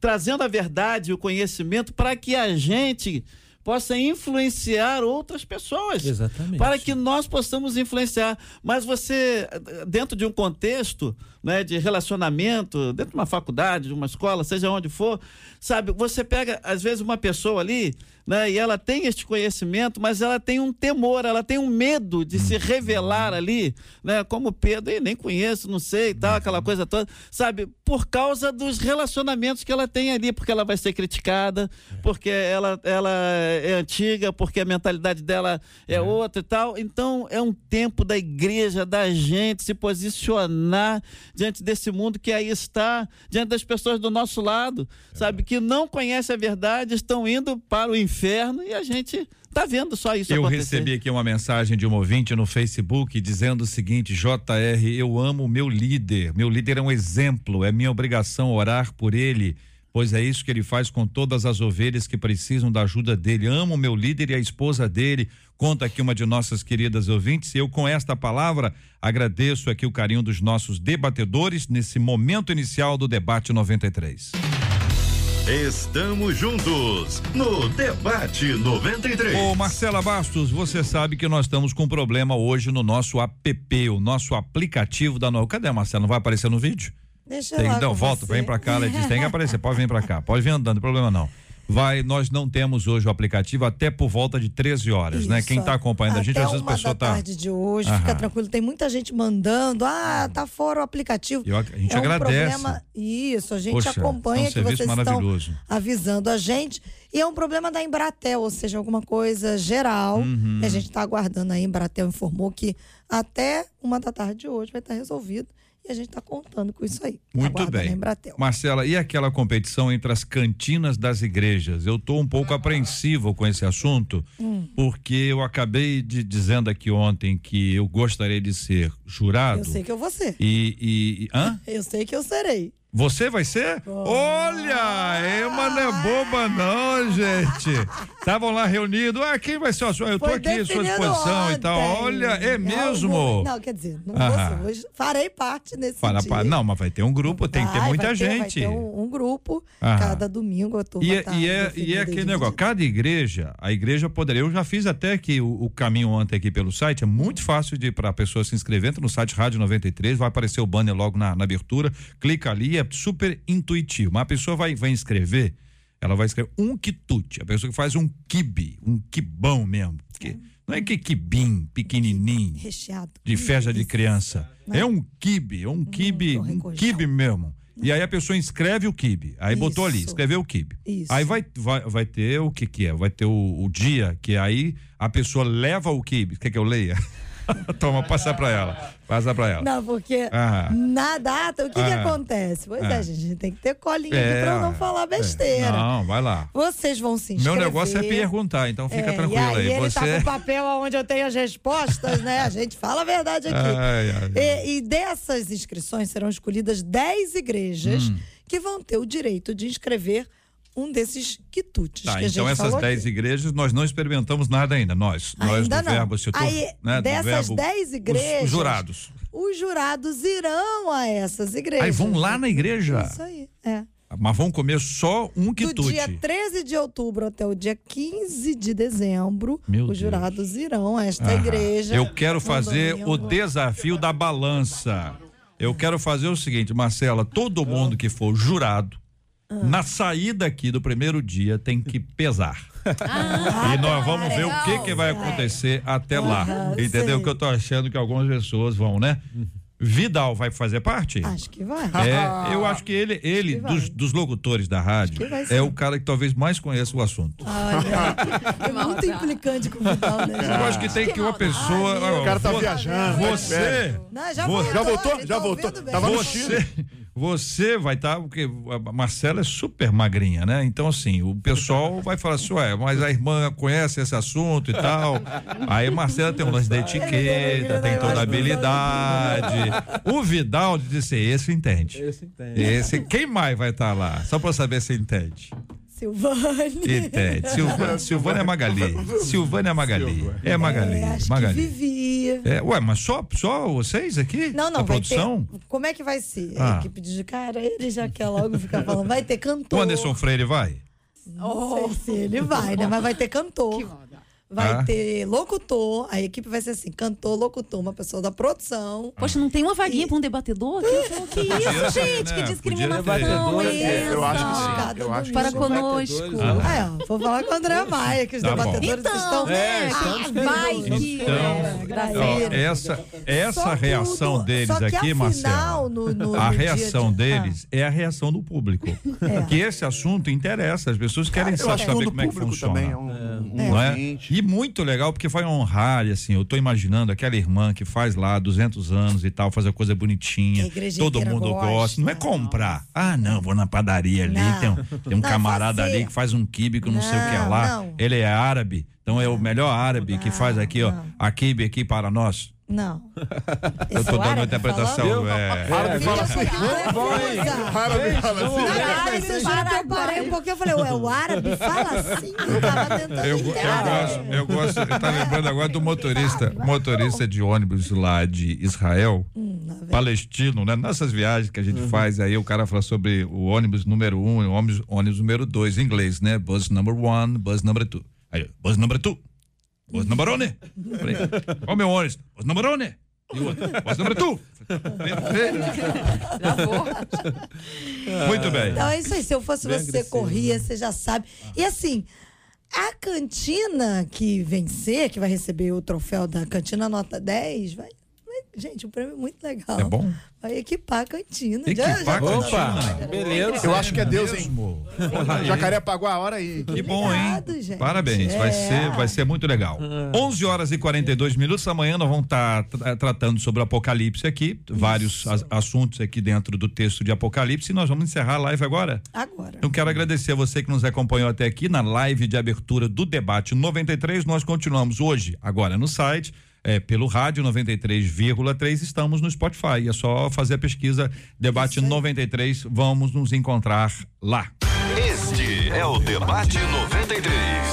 trazendo a verdade e o conhecimento para que a gente possa influenciar outras pessoas. Exatamente. Para que nós possamos influenciar. Mas você, dentro de um contexto né, de relacionamento, dentro de uma faculdade, de uma escola, seja onde for, sabe, você pega, às vezes, uma pessoa ali né? E ela tem este conhecimento, mas ela tem um temor, ela tem um medo de se revelar ali, né? Como Pedro, e nem conheço, não sei, tal, aquela coisa toda, sabe? Por causa dos relacionamentos que ela tem ali, porque ela vai ser criticada, porque ela, ela é antiga, porque a mentalidade dela é, é outra e tal. Então, é um tempo da igreja, da gente se posicionar diante desse mundo que aí está, diante das pessoas do nosso lado, sabe? Que não conhecem a verdade, estão indo para o inferno inferno e a gente tá vendo só isso eu acontecer. recebi aqui uma mensagem de um ouvinte no Facebook dizendo o seguinte: JR, eu amo meu líder. Meu líder é um exemplo, é minha obrigação orar por ele, pois é isso que ele faz com todas as ovelhas que precisam da ajuda dele. Amo meu líder e a esposa dele. Conta aqui uma de nossas queridas ouvintes. Eu, com esta palavra, agradeço aqui o carinho dos nossos debatedores nesse momento inicial do debate 93. Estamos juntos no Debate 93. Ô Marcela Bastos, você sabe que nós estamos com um problema hoje no nosso app, o nosso aplicativo da Nova. Cadê a Marcela? Não vai aparecer no vídeo? Deixa tem, Não, volta, você. vem pra cá, ela diz, tem que aparecer, pode vir pra cá, pode vir andando, não tem problema não. Vai, nós não temos hoje o aplicativo até por volta de 13 horas, né? Isso, Quem está acompanhando a gente, até às vezes a pessoa da tá. tarde de hoje, Aham. fica tranquilo. Tem muita gente mandando, ah, tá fora o aplicativo. Eu- a gente é um agradece. Problema, isso, a gente Poxa, acompanha é um que vocês estão avisando a gente. E é um problema da Embratel, ou seja, alguma coisa geral. Uhum. A gente está aguardando aí. A Embratel informou que até uma da tarde de hoje vai estar resolvido. E a gente está contando com isso aí. Muito Aguardando bem. Marcela, e aquela competição entre as cantinas das igrejas? Eu estou um pouco apreensivo com esse assunto, Hum. porque eu acabei de dizendo aqui ontem que eu gostaria de ser jurado. Eu sei que eu vou ser. E, e, e- hã? Eu sei que eu serei. Você vai ser? Olha, Ema não é boba não, gente. Estavam lá reunidos. Ah, quem vai ser o? Eu tô Foi aqui à sua disposição e tal. ontem. Olha, é mesmo? Não, quer dizer, não Aham. vou. Hoje farei parte nesse Fala, dia. não, mas vai ter um grupo, tem que ter Vai, muita vai ter- vai gente. ter um, um grupo, Aham. cada domingo a turma E, é- tá e é, e é aquele negócio, cada igreja, a igreja poderia, eu já fiz até aqui o, o caminho ontem aqui pelo site, é muito fácil de para a pessoa se inscrever, entra no site Rádio 93, vai aparecer o banner logo na, na abertura, clica ali, é super intuitivo, mas a pessoa vai, vai inscrever, ela vai escrever um quitute, a pessoa que faz um quibe, um quibão mesmo, porque não é que quibim, pequenininho, Recheado. de festa de Isso. criança. É um quibe, é um quibe, tô um quibe mesmo. E aí a pessoa inscreve o quibe. Aí botou ali, Isso. escreveu o quibe. Isso. Aí vai, vai, vai ter o que que é? Vai ter o, o dia que aí a pessoa leva o quibe. Quer que eu leia? Toma, passa pra ela. Passa pra ela. Não, porque na data, o que, que acontece? Pois Ah. é, gente, a gente tem que ter colinha É, aqui pra eu não falar é. besteira. Não, vai lá. Vocês vão se Meu inscrever. negócio é perguntar, então fica É, tranquilo e aí. aí. ele Você. tá com o papel onde eu tenho as respostas, né? A gente fala a verdade aqui. Ai, ai, ai. E, e dessas inscrições serão escolhidas 10 igrejas Hum. que vão ter o direito de inscrever um desses quitutes Tá, que a então gente essas falou 10 aqui. igrejas nós não experimentamos nada ainda, nós. nós Ainda do não. verbo, se Aí, né, do dessas verbo, 10 os- igrejas, Os jurados. Os jurados irão a essas igrejas. Aí vão lá na igreja. Isso aí, é. Mas vão comer só um Do quitute. dia 13 de outubro até o dia 15 de dezembro, Meu os Deus. jurados irão a esta Aham. igreja. Eu quero fazer domingo. o desafio da balança. Eu quero fazer o seguinte, Marcela, todo mundo que for jurado, Ah. na saída aqui do primeiro dia tem que pesar. e nós vamos ver o que, que vai acontecer até lá. Aham, Entendeu? sei. Que eu tô achando que algumas pessoas vão, né? Vidal vai fazer parte? Acho que vai. É, eu acho que ele, ele que dos, dos locutores da rádio, que é o cara que talvez mais conheça o assunto. Olha, é muito implicante com o Vidal, né? Eu acho que tem que uma pessoa. Ai, O cara tá vo- viajando. tá Você. Não, já, Vo- voltou, já voltou? Já tá voltou? Tava no Você, você vai estar, porque a Marcela é super magrinha, né? Então, assim, o pessoal vai falar assim, ué, mas a irmã conhece esse assunto e tal. Aí a Marcela tem um lance da etiqueta, tem toda a habilidade. O Vidal disse, esse entende. Esse entende. Esse, quem mais vai estar lá? Só pra eu saber se entende. Silvane. Silvânia, Silvânia é Magali. Silvânia é Magali. É Magali. É, acho Magali. que vivia. É, ué, mas só, só vocês aqui? Não, não, A produção? ter. Como é que vai ser? Ah. A equipe de cara, ele já quer logo ficar falando. Vai ter O cantor. Anderson Freire vai? Não sei se ele vai, né? Mas vai ter cantor. Vai Ah. ter locutor. A equipe vai ser assim: cantor, locutor, uma pessoa da produção. Poxa, não tem uma vaguinha pra um debatedor? Que, que isso, gente? né? Que discriminação é eu acho que sim. Cada Eu acho Para conosco. Ah, é, vou falar com o André Maia, que os Tá debatedores Então, estão. né? É, querendo vai que... Então, É, Gravíria. essa essa Só reação tudo. deles aqui, afinal, Marcelo, no- no- a no reação de- Ah. deles é a reação do público. É. Que esse assunto interessa, as pessoas querem que saber como é que público funciona. também é um, um Não é? E muito legal porque vai honrar, e assim, eu tô imaginando aquela irmã que faz lá 200 anos e tal, faz a coisa bonitinha, todo mundo gosta. gosta, não é comprar. Ah, não, vou na padaria ali, Não. tem um, tem um Não, camarada fazer. ali que faz um quibe que eu não, sei o que é Não, lá. não. Ele é árabe, então é o melhor árabe que faz aqui, ó, não. a quibe aqui para nós. Não. Eu tô é dando uma árabe interpretação, é. Árabe fala assim. Árabe fala assim. árabe, jura que eu parei um pouquinho, eu falei, ué, o árabe fala assim? Eu tava tentando Eu, gosto, eu gosto, eu tá lembrando agora do motorista, motorista de ônibus lá de Israel, palestino, né? Nessas viagens que a gente faz, aí o cara fala sobre o ônibus número um e o ônibus, ônibus número dois, em inglês, né? Bus number one, bus number two. Aí, bus number two, bus number one. Falei, Qual é o meu ônibus? Bus number one. E o outro, vou. Muito bem. Então é isso aí. Se eu fosse Bem você, agressivo, corria, você já sabe. E assim, a cantina que vencer, que vai receber o troféu da cantina nota 10, vai. Vai- gente, um prêmio muito legal. É bom? Vai equipar a cantina. Equipar a cantina. Opa, beleza. Eu acho que é Deus, hein? Jacaré pagou a hora aí. Que bom, hein? Obrigado, gente. Parabéns, vai, É. ser, vai ser muito legal. 11 horas e 42 minutos. Amanhã nós vamos estar tra- tratando sobre o Apocalipse aqui, vários as- assuntos aqui dentro do texto de Apocalipse. E nós vamos encerrar a live agora. Agora. Eu quero agradecer a você que nos acompanhou até aqui na live de abertura do debate 93. Nós continuamos hoje, agora no site, é, pelo rádio 93,3. Estamos no Spotify. É só fazer a pesquisa Debate 93. Vamos nos encontrar lá. Este é o Debate 93,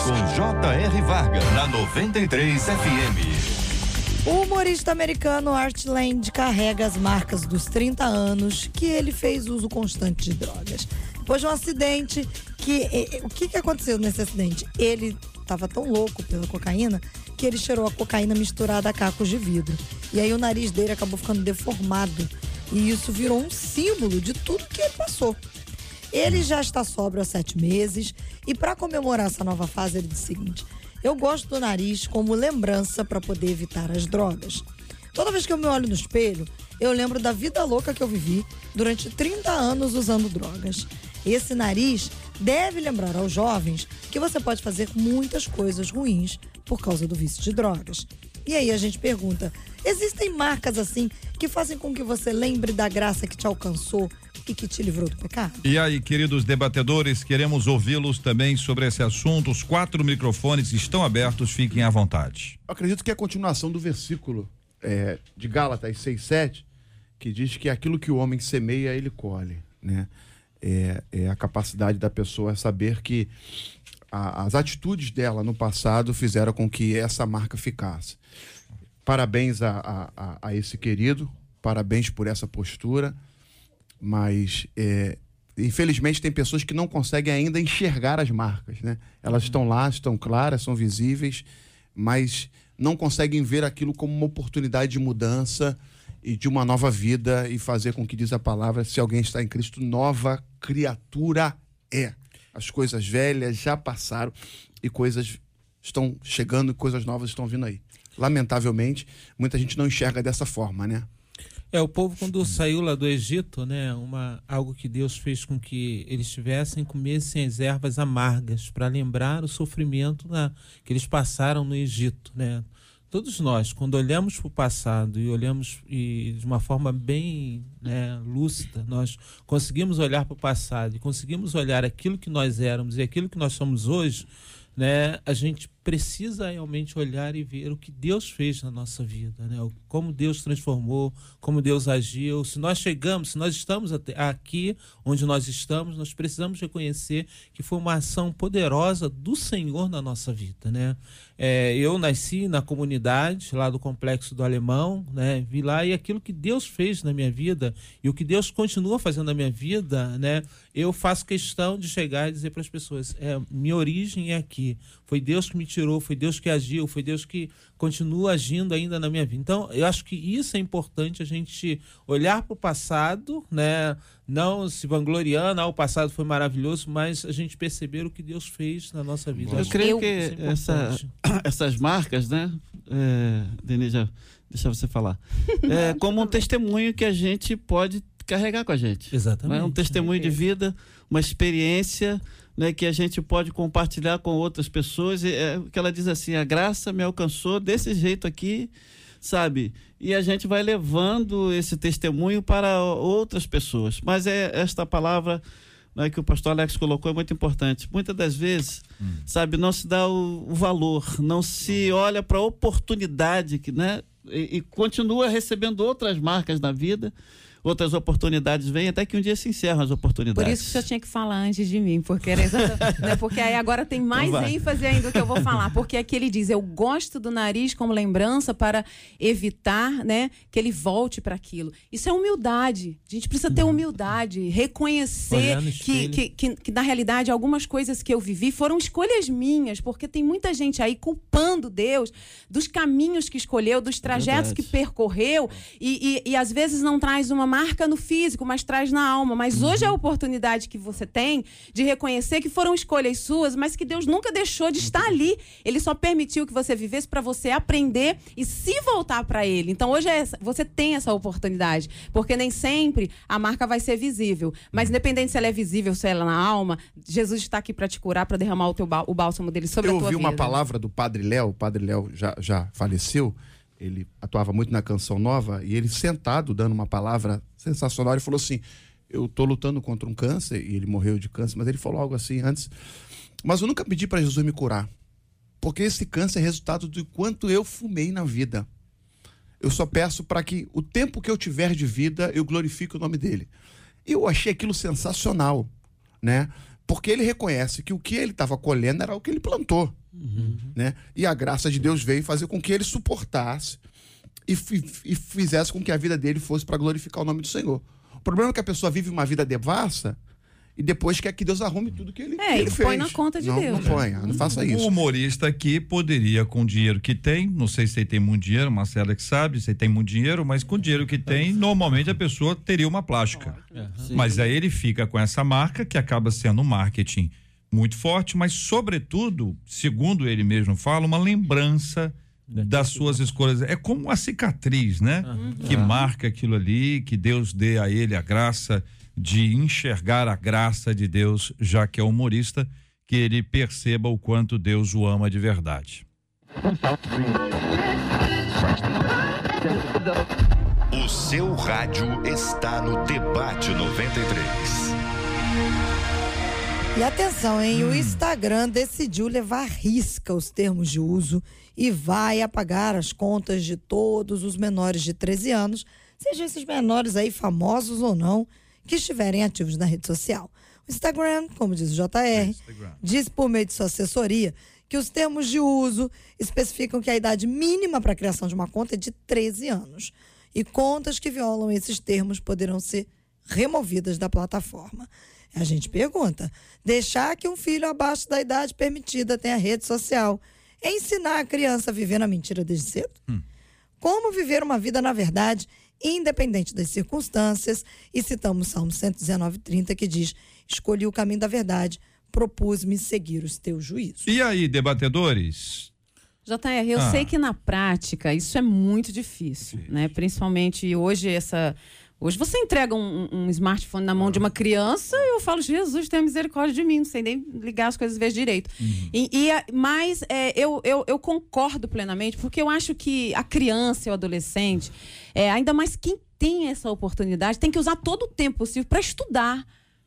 com J.R. Varga, na 93 FM. O humorista americano Art Land carrega as marcas dos 30 anos que ele fez uso constante de drogas. Depois de um acidente que e- e- o que que aconteceu nesse acidente? Ele estava tão louco pela cocaína que ele cheirou a cocaína misturada a cacos de vidro. E aí o nariz dele acabou ficando deformado. E isso virou um símbolo de tudo que ele passou. Ele já está sóbrio há sete meses e para comemorar essa nova fase, ele diz o seguinte: Eu gosto do nariz como lembrança para poder evitar as drogas. Toda vez que eu me olho no espelho, eu lembro da vida louca que eu vivi durante 30 anos usando drogas. Esse nariz deve lembrar aos jovens que você pode fazer muitas coisas ruins por causa do vício de drogas. E aí a gente pergunta: existem marcas assim que fazem com que você lembre da graça que te alcançou e que te livrou do pecado? E aí, queridos debatedores, queremos ouvi-los também sobre esse assunto. Os quatro microfones estão abertos, fiquem à vontade. Eu acredito que é a continuação do versículo é, de Gálatas 6,7, que diz que aquilo que o homem semeia, ele colhe. Né? É, é a capacidade da pessoa saber que a- as atitudes dela no passado fizeram com que essa marca ficasse. Parabéns a, a- a- esse querido, parabéns por essa postura, mas é, infelizmente tem pessoas que não conseguem ainda enxergar as marcas, né? Elas estão lá, estão claras, são visíveis, mas não conseguem ver aquilo como uma oportunidade de mudança e de uma nova vida e fazer com que diz a palavra, se alguém está em Cristo, nova criatura é. As coisas velhas já passaram e coisas estão chegando e coisas novas estão vindo aí. Lamentavelmente, muita gente não enxerga dessa forma, né? É, o povo quando saiu lá do Egito, né, uma, algo que Deus fez com que eles tivessem, comessem as ervas amargas para lembrar o sofrimento na- que eles passaram no Egito, né? Todos nós, quando olhamos para o passado e olhamos e, de uma forma bem né, lúcida, nós conseguimos olhar para o passado e conseguimos olhar aquilo que nós éramos e aquilo que nós somos hoje, né, a gente precisa realmente olhar e ver o que Deus fez na nossa vida, né? Como Deus transformou, como Deus agiu. Se nós chegamos, se nós estamos aqui onde nós estamos, nós precisamos reconhecer que foi uma ação poderosa do Senhor na nossa vida, né? É, eu nasci na comunidade lá do Complexo do Alemão, né? Vi lá e aquilo que Deus fez na minha vida e o que Deus continua fazendo na minha vida, né? Eu faço questão de chegar e dizer para as pessoas: é, minha origem é aqui. Foi Deus que me tirou, foi Deus que agiu, foi Deus que continua agindo ainda na minha vida. Então, eu acho que isso é importante a gente olhar para o passado, né? Não se vangloriando, ah, o passado foi maravilhoso, mas a gente perceber o que Deus fez na nossa vida. Eu acho creio Eu- que é essa, essas marcas, né? É, Denise, já- deixa você falar. É como um testemunho que a gente pode carregar com a gente. Exatamente. né? Um testemunho de vida, uma experiência né, que a gente pode compartilhar com outras pessoas. E, é, que ela diz assim: a graça me alcançou desse jeito aqui, sabe? E a gente vai levando esse testemunho para outras pessoas. Mas é esta palavra né, que o pastor Alex colocou é muito importante. Muitas das vezes, sabe, não se dá o, o valor, não se olha para a oportunidade que, né, e, e continua recebendo outras marcas na vida, outras oportunidades vêm, até que um dia se encerram as oportunidades. Por isso que o senhor tinha que falar antes de mim, porque era exatamente, né? Porque aí agora tem mais então ênfase ainda do que eu vou falar, porque aqui ele diz: eu gosto do nariz como lembrança para evitar, né, que ele volte para aquilo. Isso é humildade. A gente precisa ter humildade, reconhecer que, que, que, que, na realidade algumas coisas que eu vivi foram escolhas minhas, porque tem muita gente aí culpando Deus dos caminhos que escolheu, dos trajetos Verdade. que percorreu e, e, e às vezes não traz uma marca no físico, mas traz na alma. Mas uhum. hoje é a oportunidade que você tem de reconhecer que foram escolhas suas, mas que Deus nunca deixou de estar ali. Ele só permitiu que você vivesse para você aprender e se voltar para Ele. Então hoje é você tem essa oportunidade, porque nem sempre a marca vai ser visível. Mas independente se ela é visível, se ela é na alma, Jesus está aqui para te curar, para derramar o, teu, o bálsamo dele sobre Eu a tua vida. Eu ouvi uma palavra do Padre Léo, o Padre Léo já, já faleceu ele atuava muito na Canção Nova, e ele sentado, dando uma palavra sensacional, ele falou assim: Eu estou lutando contra um câncer, e ele morreu de câncer, mas ele falou algo assim antes. Mas eu nunca pedi para Jesus me curar, porque esse câncer é resultado do quanto eu fumei na vida. Eu só peço para que o tempo que eu tiver de vida, eu glorifique o nome dele. Eu achei aquilo sensacional, né? Porque ele reconhece que o que ele estava colhendo era o que ele plantou. Uhum. Né? E a graça de Deus veio fazer com que ele suportasse e, e fizesse com que a vida dele fosse para glorificar o nome do Senhor. O problema é que a pessoa vive uma vida devassa e depois quer que Deus arrume tudo que ele, é, que ele fez. põe na conta de não, Deus. Não ponha, não faça isso. O humorista aqui poderia, com o dinheiro que tem, não sei se ele tem muito dinheiro, Marcela que sabe, se ele tem muito dinheiro, mas com o dinheiro que tem, normalmente a pessoa teria uma plástica. É, mas aí ele fica com essa marca que acaba sendo um marketing muito forte, mas sobretudo, segundo ele mesmo fala, uma lembrança das suas escolhas. É como a cicatriz, né? Uhum. Que marca aquilo ali, que Deus dê a ele a graça de enxergar a graça de Deus, já que é humorista, que ele perceba o quanto Deus o ama de verdade. O seu rádio está no Debate 93. E atenção, hein? Hum. O Instagram decidiu levar risca os termos de uso e vai apagar as contas de todos os menores de 13 anos, sejam esses menores aí famosos ou não, que estiverem ativos na rede social. O Instagram, como diz o JR, é diz por meio de sua assessoria que os termos de uso especificam que a idade mínima para a criação de uma conta é de 13 anos. E contas que violam esses termos poderão ser removidas da plataforma. A gente pergunta: deixar que um filho abaixo da idade permitida tenha rede social é ensinar a criança a viver na mentira desde cedo? Hum. Como viver uma vida na verdade, independente das circunstâncias? E citamos Salmo 119, 30, que diz: Escolhi o caminho da verdade, propus-me seguir os teus juízos. E aí, debatedores? JR, eu ah. sei que na prática isso é muito difícil, Sim. né? Principalmente hoje essa Hoje você entrega um, um, smartphone na mão de uma criança e eu falo, Jesus, tenha misericórdia de mim, não sei nem ligar as coisas vezes direito. Uhum. E, e, mas é, eu, eu, eu, concordo plenamente, porque eu acho que a criança e o adolescente, é, ainda mais quem tem essa oportunidade, tem que usar todo o tempo possível para estudar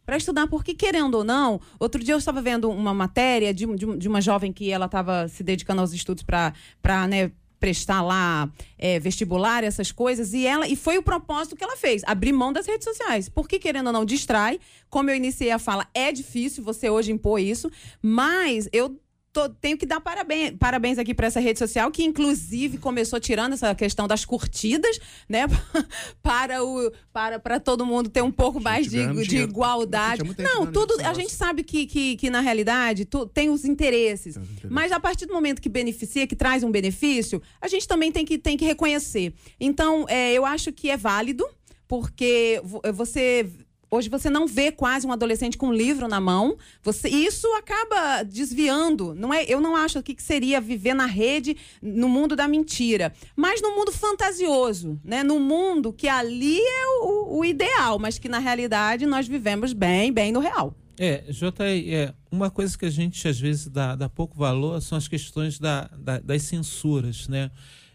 para estudar, porque querendo ou não, outro dia eu estava vendo uma matéria de, de, de uma jovem que ela estava se dedicando aos estudos para né, prestar lá é, vestibular, essas coisas, e ela e foi o propósito que ela fez, abrir mão das redes sociais. Porque, querendo ou não, distrai. Como eu iniciei a fala, é difícil você hoje impor isso, mas eu tô, tenho que dar parabéns, parabéns aqui para essa rede social, que inclusive começou tirando essa questão das curtidas, né? para, o, para, para todo mundo ter um pouco mais de, de igualdade. Não, tudo. A gente sabe que, que, que na realidade, tu, tem os interesses. Os interesses. Mas a partir do momento que beneficia, que traz um benefício, a gente também tem que, tem que reconhecer. Então, é, eu acho que é válido, porque você Hoje você não vê quase um adolescente com um livro na mão. Você, isso acaba desviando. Não é? Eu não acho que seria viver na rede, no mundo da mentira, mas no mundo fantasioso, né? No mundo que ali é o, o ideal, mas que na realidade nós vivemos bem, bem no real. É, JR, é, uma coisa que a gente às vezes dá, dá pouco valor são as questões da, da, das censuras, né?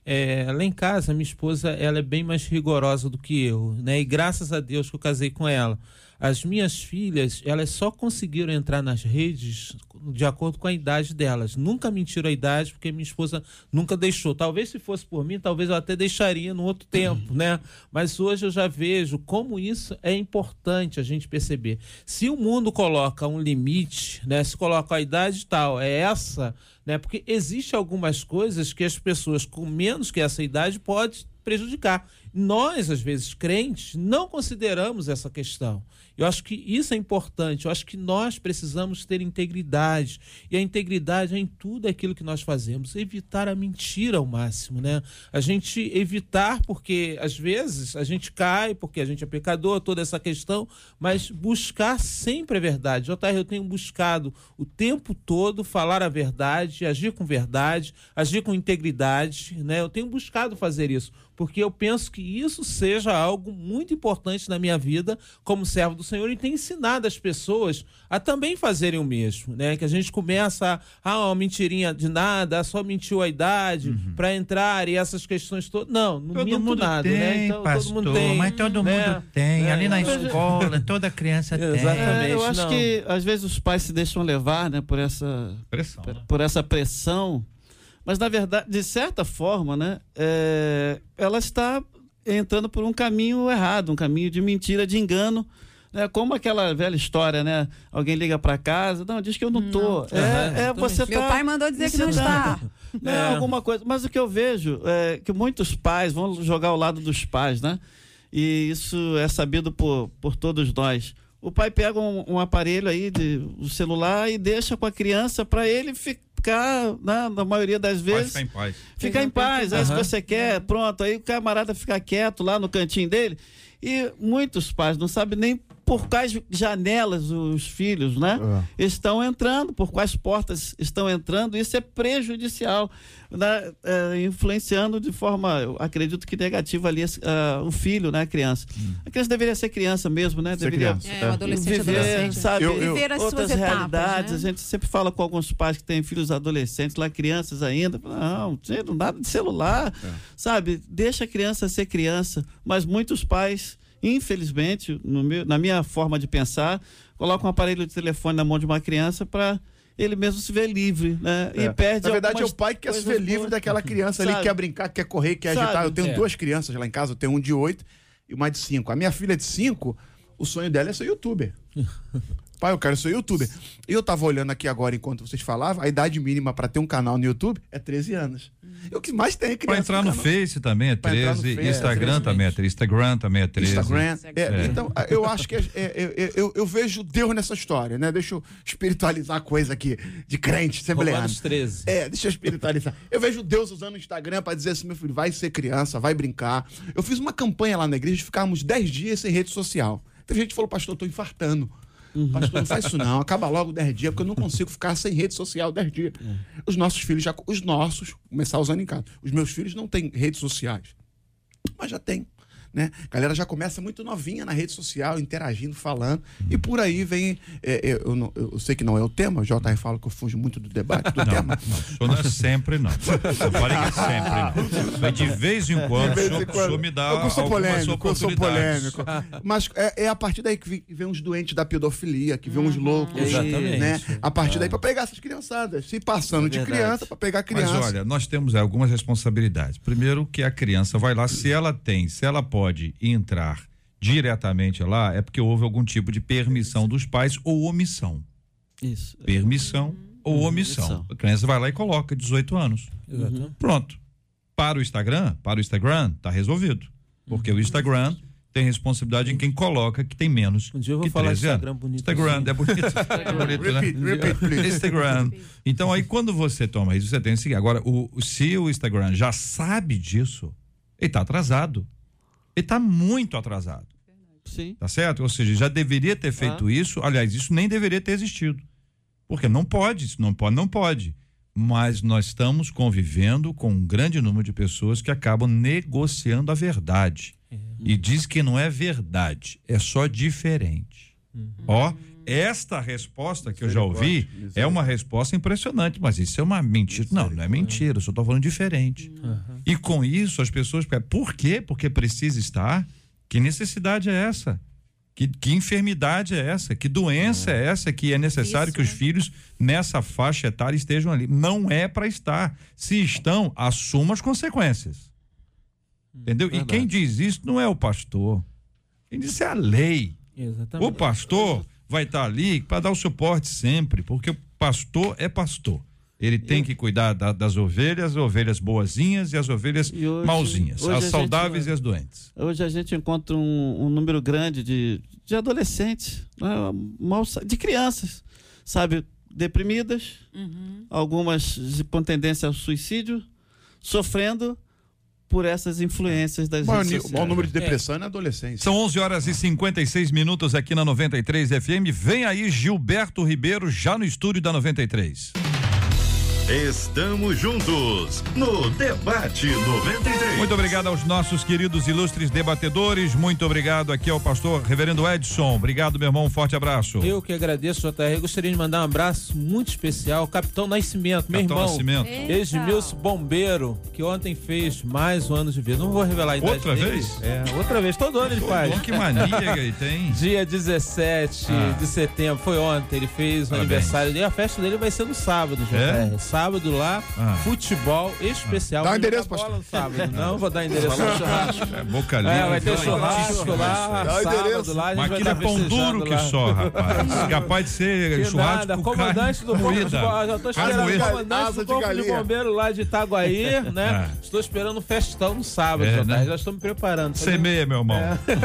É, lá em casa, minha esposa ela é bem mais rigorosa do que eu, né? E graças a Deus que eu casei com ela. As minhas filhas, elas só conseguiram entrar nas redes de acordo com a idade delas. Nunca mentiram a idade, porque minha esposa nunca deixou. Talvez se fosse por mim, talvez eu até deixaria no outro tempo, né? Mas hoje eu já vejo como isso é importante a gente perceber. Se o mundo coloca um limite, né? Se coloca a idade tal, é essa, né? Porque existe algumas coisas que as pessoas com menos que essa idade pode prejudicar. Nós, às vezes, crentes, não consideramos essa questão. Eu acho que isso é importante. Eu acho que nós precisamos ter integridade. E a integridade é em tudo aquilo que nós fazemos. Evitar a mentira ao máximo, né? A gente evitar, porque às vezes a gente cai, porque a gente é pecador, toda essa questão, mas buscar sempre a verdade. JR, eu tenho buscado o tempo todo falar a verdade, agir com verdade, agir com integridade, né? Eu tenho buscado fazer isso porque eu penso que isso seja algo muito importante na minha vida como servo do Senhor e tem ensinado as pessoas a também fazerem o mesmo, né? Que a gente começa a, ah, uma mentirinha de nada, só mentiu a idade uhum. para entrar e essas questões todas. Não, não todo minto mundo nada, tem, né? Então, pastor, todo mundo tem, mas todo né? mundo tem. É, Ali na escola, toda criança tem. Exatamente. É, eu acho não. que às vezes os pais se deixam levar, né, por essa pressão, por, né? por essa pressão mas, na verdade, de certa forma, né, é, ela está entrando por um caminho errado, um caminho de mentira, de engano. Né? Como aquela velha história, né? Alguém liga para casa, não, diz que eu não tô. Não. É, é, você Meu tá, pai mandou dizer que não está. É, alguma coisa. Mas o que eu vejo é que muitos pais vão jogar ao lado dos pais, né? E isso é sabido por, por todos nós. O pai pega um, um aparelho aí, de, um celular, e deixa com a criança para ele ficar ficar, né, na maioria das vezes. ficar em paz. Ficar em paz. Aí, uhum. se você quer, pronto. Aí o camarada fica quieto lá no cantinho dele. E muitos pais não sabem nem por quais janelas os filhos né, é. estão entrando, por quais portas estão entrando, isso é prejudicial, né, é, influenciando de forma, eu acredito que negativa ali uh, o filho, né, a criança. Hum. A criança deveria ser criança mesmo, né? Ser deveria criança. É, um adolescente, viver, adolescente. sabe, eu, eu, viver as outras suas realidades. Etapas, né? A gente sempre fala com alguns pais que têm filhos adolescentes, lá crianças ainda, não, não nada de celular, é. sabe? Deixa a criança ser criança, mas muitos pais infelizmente, meu, na minha forma de pensar, coloca um aparelho de telefone na mão de uma criança para ele mesmo se ver livre, né? É. E perde Na verdade, é o pai que quer se ver livre boas. daquela criança ali, que quer brincar, quer correr, quer Sabe? agitar. Eu tenho é. duas crianças lá em casa, eu tenho um de oito e uma de cinco. A minha filha de cinco, o sonho dela é ser youtuber. Pai, eu quero ser youtuber. E eu tava olhando aqui agora enquanto vocês falavam, a idade mínima para ter um canal no YouTube é 13 anos. E o que mais tem é criança. Para entrar no Face também é 13, Face, Instagram é, também é 13, Instagram também é 13. Instagram. É, é. Então, eu acho que é, é, é, eu, eu vejo Deus nessa história, né? Deixa eu espiritualizar a coisa aqui de crente, assembleano. 13. É, deixa eu espiritualizar. Eu vejo Deus usando o Instagram para dizer assim, meu filho, vai ser criança, vai brincar. Eu fiz uma campanha lá na igreja de ficarmos 10 dias sem rede social. Teve gente que falou, pastor, eu tô infartando. Uhum. Pastor, não faz isso não. Acaba logo 10 dias, porque eu não consigo ficar sem rede social 10 dias. É. Os nossos filhos já. Os nossos, começar usando em casa. Os meus filhos não têm redes sociais. Mas já tem né? A galera já começa muito novinha na rede social, interagindo, falando, e por aí vem. É, é eu, não, eu, sei que não é o tema, o JR fala que eu fujo muito do debate, do não, tema. Não, não é sempre, não. Eu falei que é sempre, não. Mas de vez em quando, vez em quando. o me dá. Eu sou polêmico, eu sou polêmico. Mas é, é, a partir daí que vem os doentes da pedofilia, que vem os uhum. loucos. Exatamente. Né? A partir daí, para pegar essas criançadas. Se passando é de criança, para pegar criança. Mas olha, nós temos algumas responsabilidades. Primeiro, que a criança vai lá, se ela tem, se ela pode pode entrar diretamente lá é porque houve algum tipo de permissão dos pais ou omissão. Isso. Permissão uhum. ou omissão. omissão. A criança vai lá e coloca 18 anos. Uhum. Pronto. Para o Instagram, para o Instagram, tá resolvido. Porque uhum. o Instagram tem responsabilidade em quem coloca que tem menos um dia eu vou que falar 13 Instagram bonito. Instagram assim. é bonito. é bonito, né? repeat, repeat, Instagram. Então aí quando você toma isso, você tem que seguir. Agora, o, se o Instagram já sabe disso, ele está atrasado. Ele está muito atrasado. Sim. Tá certo? Ou seja, já deveria ter feito ah. isso. Aliás, isso nem deveria ter existido. Porque não pode, isso não pode, não pode. Mas nós estamos convivendo com um grande número de pessoas que acabam negociando a verdade. Uhum. E diz que não é verdade, é só diferente. Uhum. Esta resposta que eu já ouvi é uma resposta impressionante, mas isso é uma mentira. Não, não é mentira, eu só estou falando diferente. Uhum. E com isso as pessoas. Por quê? Porque precisa estar. Que necessidade é essa? Que, que enfermidade é essa? Que doença é, essa que é necessário Isso, que os né? filhos nessa faixa etária estejam ali? Não é para estar. Se estão, assuma as consequências. Entendeu? E quem diz isso não é o pastor. Quem diz isso é a lei. Exatamente. O pastor vai estar ali para dar o suporte sempre, porque o pastor é pastor. Ele tem que cuidar da- das ovelhas, as ovelhas boazinhas e as ovelhas E hoje- malzinhas, hoje as gente saudáveis vai- e as doentes. Hoje a gente encontra um, um número grande de, de adolescentes, né, de crianças, sabe, deprimidas, algumas de- com tendência ao suicídio, sofrendo por essas influências das O maior, redes o sociais. maior número de depressão é na adolescência. São 11 horas e 56 minutos aqui na 93 FM. Vem aí Gilberto Ribeiro já no estúdio da 93. Estamos juntos no Debate 93. Muito obrigado aos nossos queridos ilustres debatedores. Muito obrigado aqui ao pastor Reverendo Edson. Obrigado, meu irmão. Um forte abraço. Eu que agradeço, JR. Gostaria de mandar um abraço muito especial ao Capitão Nascimento, meu Capitão irmão. Nascimento. Edmilson Bombeiro, que ontem fez mais um ano de vida. Não vou revelar a idade Outra dele. vez? É, outra vez. Todo ano ele faz. Bom, que mania que ele tem. Dia 17 Ah. de setembro, foi ontem, ele fez o Parabéns. aniversário dele. A festa dele vai ser no sábado, JR. É? Sábado lá, Ah. futebol especial. Dá o Vai endereço, bola pastor. no sábado. Não vou dar endereço. não. É boca É, livre. vai ter churrasco lá, Dá o endereço. lá, Mas aquilo é pão duro que só, rapaz. Capaz de ser Que churrasco nada, comandante do corpo de, já tô esperando o comandante do corpo de bombeiro lá de Itaguaí, né? É. Estou esperando um festão no sábado, É, já, né? já estou me preparando. Semeia, meu irmão.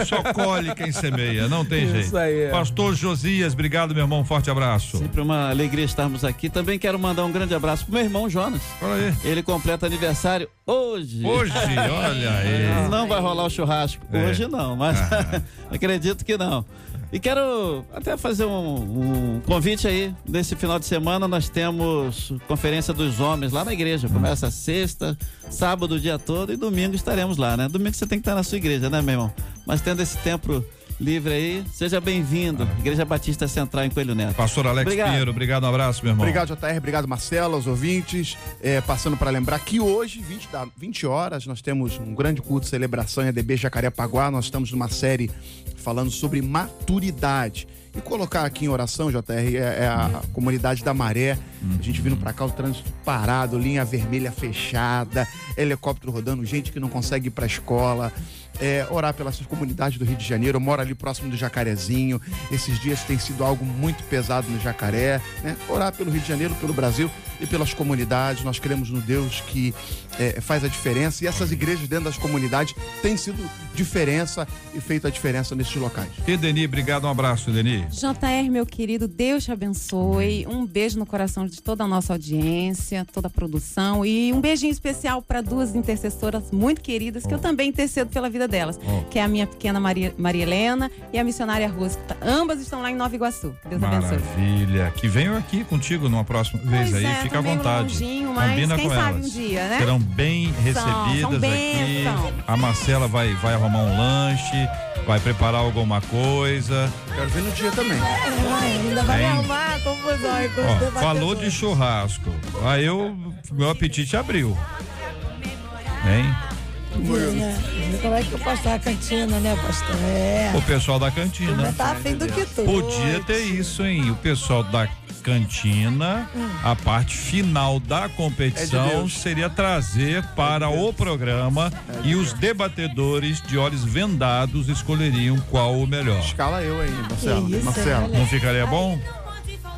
Só colhe quem semeia, não tem Isso jeito. aí. Pastor Josias, obrigado, meu irmão. Forte abraço. Sempre uma alegria estarmos aqui. Também quero mandar um grande abraço pro meu irmão Jonas. Olha aí. Ele completa aniversário hoje. Hoje, olha aí. Não vai rolar o churrasco. É. Hoje não, mas Ah. acredito que não. E quero até fazer um, um convite aí. Nesse final de semana nós temos Conferência dos Homens lá na igreja. Começa sexta, sábado o dia todo e domingo estaremos lá, né? Domingo você tem que estar na sua igreja, né, meu irmão? Mas tendo esse tempo livre aí, seja bem-vindo. Igreja Batista Central em Coelho Neto. Pastor Alex Obrigado. Pinheiro, obrigado, um abraço, meu irmão. Obrigado, JR. Obrigado, Marcelo, aos ouvintes. É, passando para lembrar que hoje, 20, da, 20 horas, nós temos um grande culto de celebração em ADB Jacarepaguá. Nós estamos numa série falando sobre maturidade. E colocar aqui em oração, JR, é, é a comunidade da Maré. A gente vindo para cá, o trânsito parado, linha vermelha fechada, helicóptero rodando, gente que não consegue ir para escola. É, orar pelas comunidades do Rio de Janeiro. Eu moro ali próximo do Jacarezinho. Esses dias tem sido algo muito pesado no Jacaré. Né? Orar pelo Rio de Janeiro, pelo Brasil e pelas comunidades. Nós cremos no Deus que é, faz a diferença. E essas igrejas dentro das comunidades têm sido diferença e feito a diferença nesses locais. E Deni, obrigado, um abraço, Deni. JR, meu querido, Deus te abençoe. Um beijo no coração de toda a nossa audiência, toda a produção. E um beijinho especial para duas intercessoras muito queridas, que eu também intercedo pela vida delas, Oh. que é a minha pequena Maria, Maria Helena e a missionária Rose. Ambas estão lá em Nova Iguaçu. Deus abençoe. Maravilha. Que venham aqui contigo numa próxima vez Pois aí, é, fica à vontade. longinho, mas Combina quem com sabe elas. um dia, né? Serão bem recebidas são aqui. bênção. A Marcela vai, vai arrumar um lanche, vai preparar alguma coisa. Quero ver no dia também. Ai, ainda vai me Hein? arrumar confusão Ó, falou de churrasco. Aí eu, meu apetite abriu. Hein? Viu Como é que eu passar a cantina, né, pastor? É. O pessoal da cantina. Tá afim do que tu. Podia ter isso, hein? O pessoal da cantina, a parte final da É de competição Deus. seria trazer para o programa e os debatedores de olhos vendados escolheriam qual o melhor. Escala eu aí, Marcelo. Isso, Marcelo. Não ficaria bom?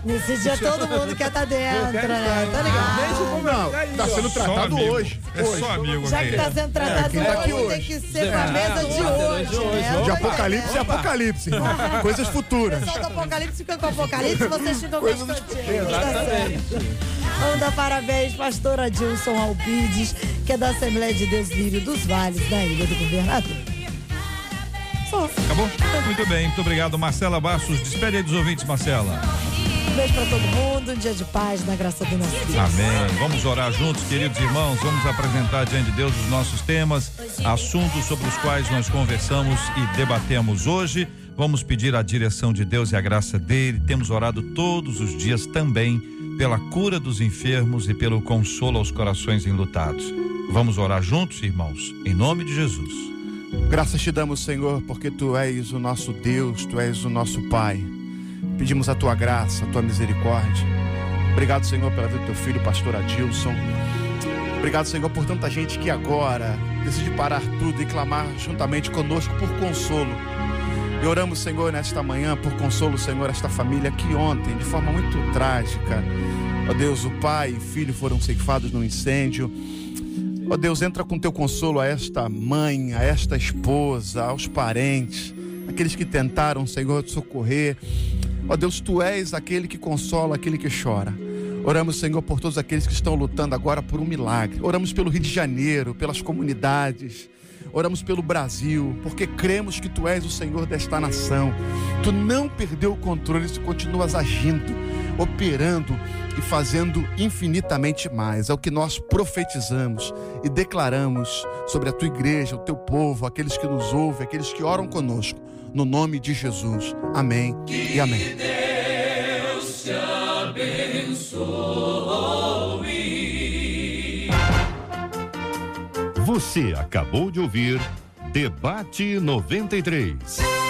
Nesse dia todo mundo quer estar dentro, né? Tá ligado? Não, tá sendo Só tratado amigo. hoje. É só amigo Já que tá sendo tratado tá hoje, tem que ser com a mesa de hoje, né? De Tá apocalipse entendendo? apocalipse. Coisas O futuras. pessoal do Apocalipse fica com o Apocalipse, vocês ficam com. Tá certo. Vamos dar parabéns, pastor Adilson Alpides, que é da Assembleia de Deus Lírio dos Vales, da Ilha do Governador. Só. Acabou? Muito bem, muito obrigado, Marcela Bastos. Despede aí dos ouvintes, Marcela. Um beijo pra todo mundo, um dia de paz, na graça do nosso Deus. Amém. Vamos orar juntos, queridos irmãos. Vamos apresentar diante de Deus os nossos temas, assuntos sobre os quais nós conversamos e debatemos hoje. Vamos pedir a direção de Deus e a graça dele. Temos orado todos os dias também pela cura dos enfermos e pelo consolo aos corações enlutados. Vamos orar juntos, irmãos, em nome de Jesus. Graças te damos, Senhor, porque tu és o nosso Deus, tu és o nosso Pai. Pedimos a tua graça, a tua misericórdia. Obrigado, Senhor, pela vida do teu filho, pastor Adilson. Obrigado, Senhor, por tanta gente que agora decide parar tudo e clamar juntamente conosco por consolo. E oramos, Senhor, nesta manhã por consolo, Senhor, esta família que ontem, de forma muito trágica, ó Deus, o pai e filho foram ceifados no incêndio. Ó Deus, entra com teu consolo a esta mãe, a esta esposa, aos parentes, aqueles que tentaram, Senhor, socorrer. Ó Deus, tu és aquele que consola, aquele que chora. Oramos, Senhor, por todos aqueles que estão lutando agora por um milagre. Oramos pelo Rio de Janeiro, pelas comunidades. Oramos pelo Brasil, porque cremos que tu és o Senhor desta nação. Tu não perdeu o controle, tu continuas agindo, operando e fazendo infinitamente mais. É o que nós profetizamos e declaramos sobre a tua igreja, o teu povo, aqueles que nos ouvem, aqueles que oram conosco, no nome de Jesus. Amém e amém. Deus te abençoe. Você acabou de ouvir Debate 93.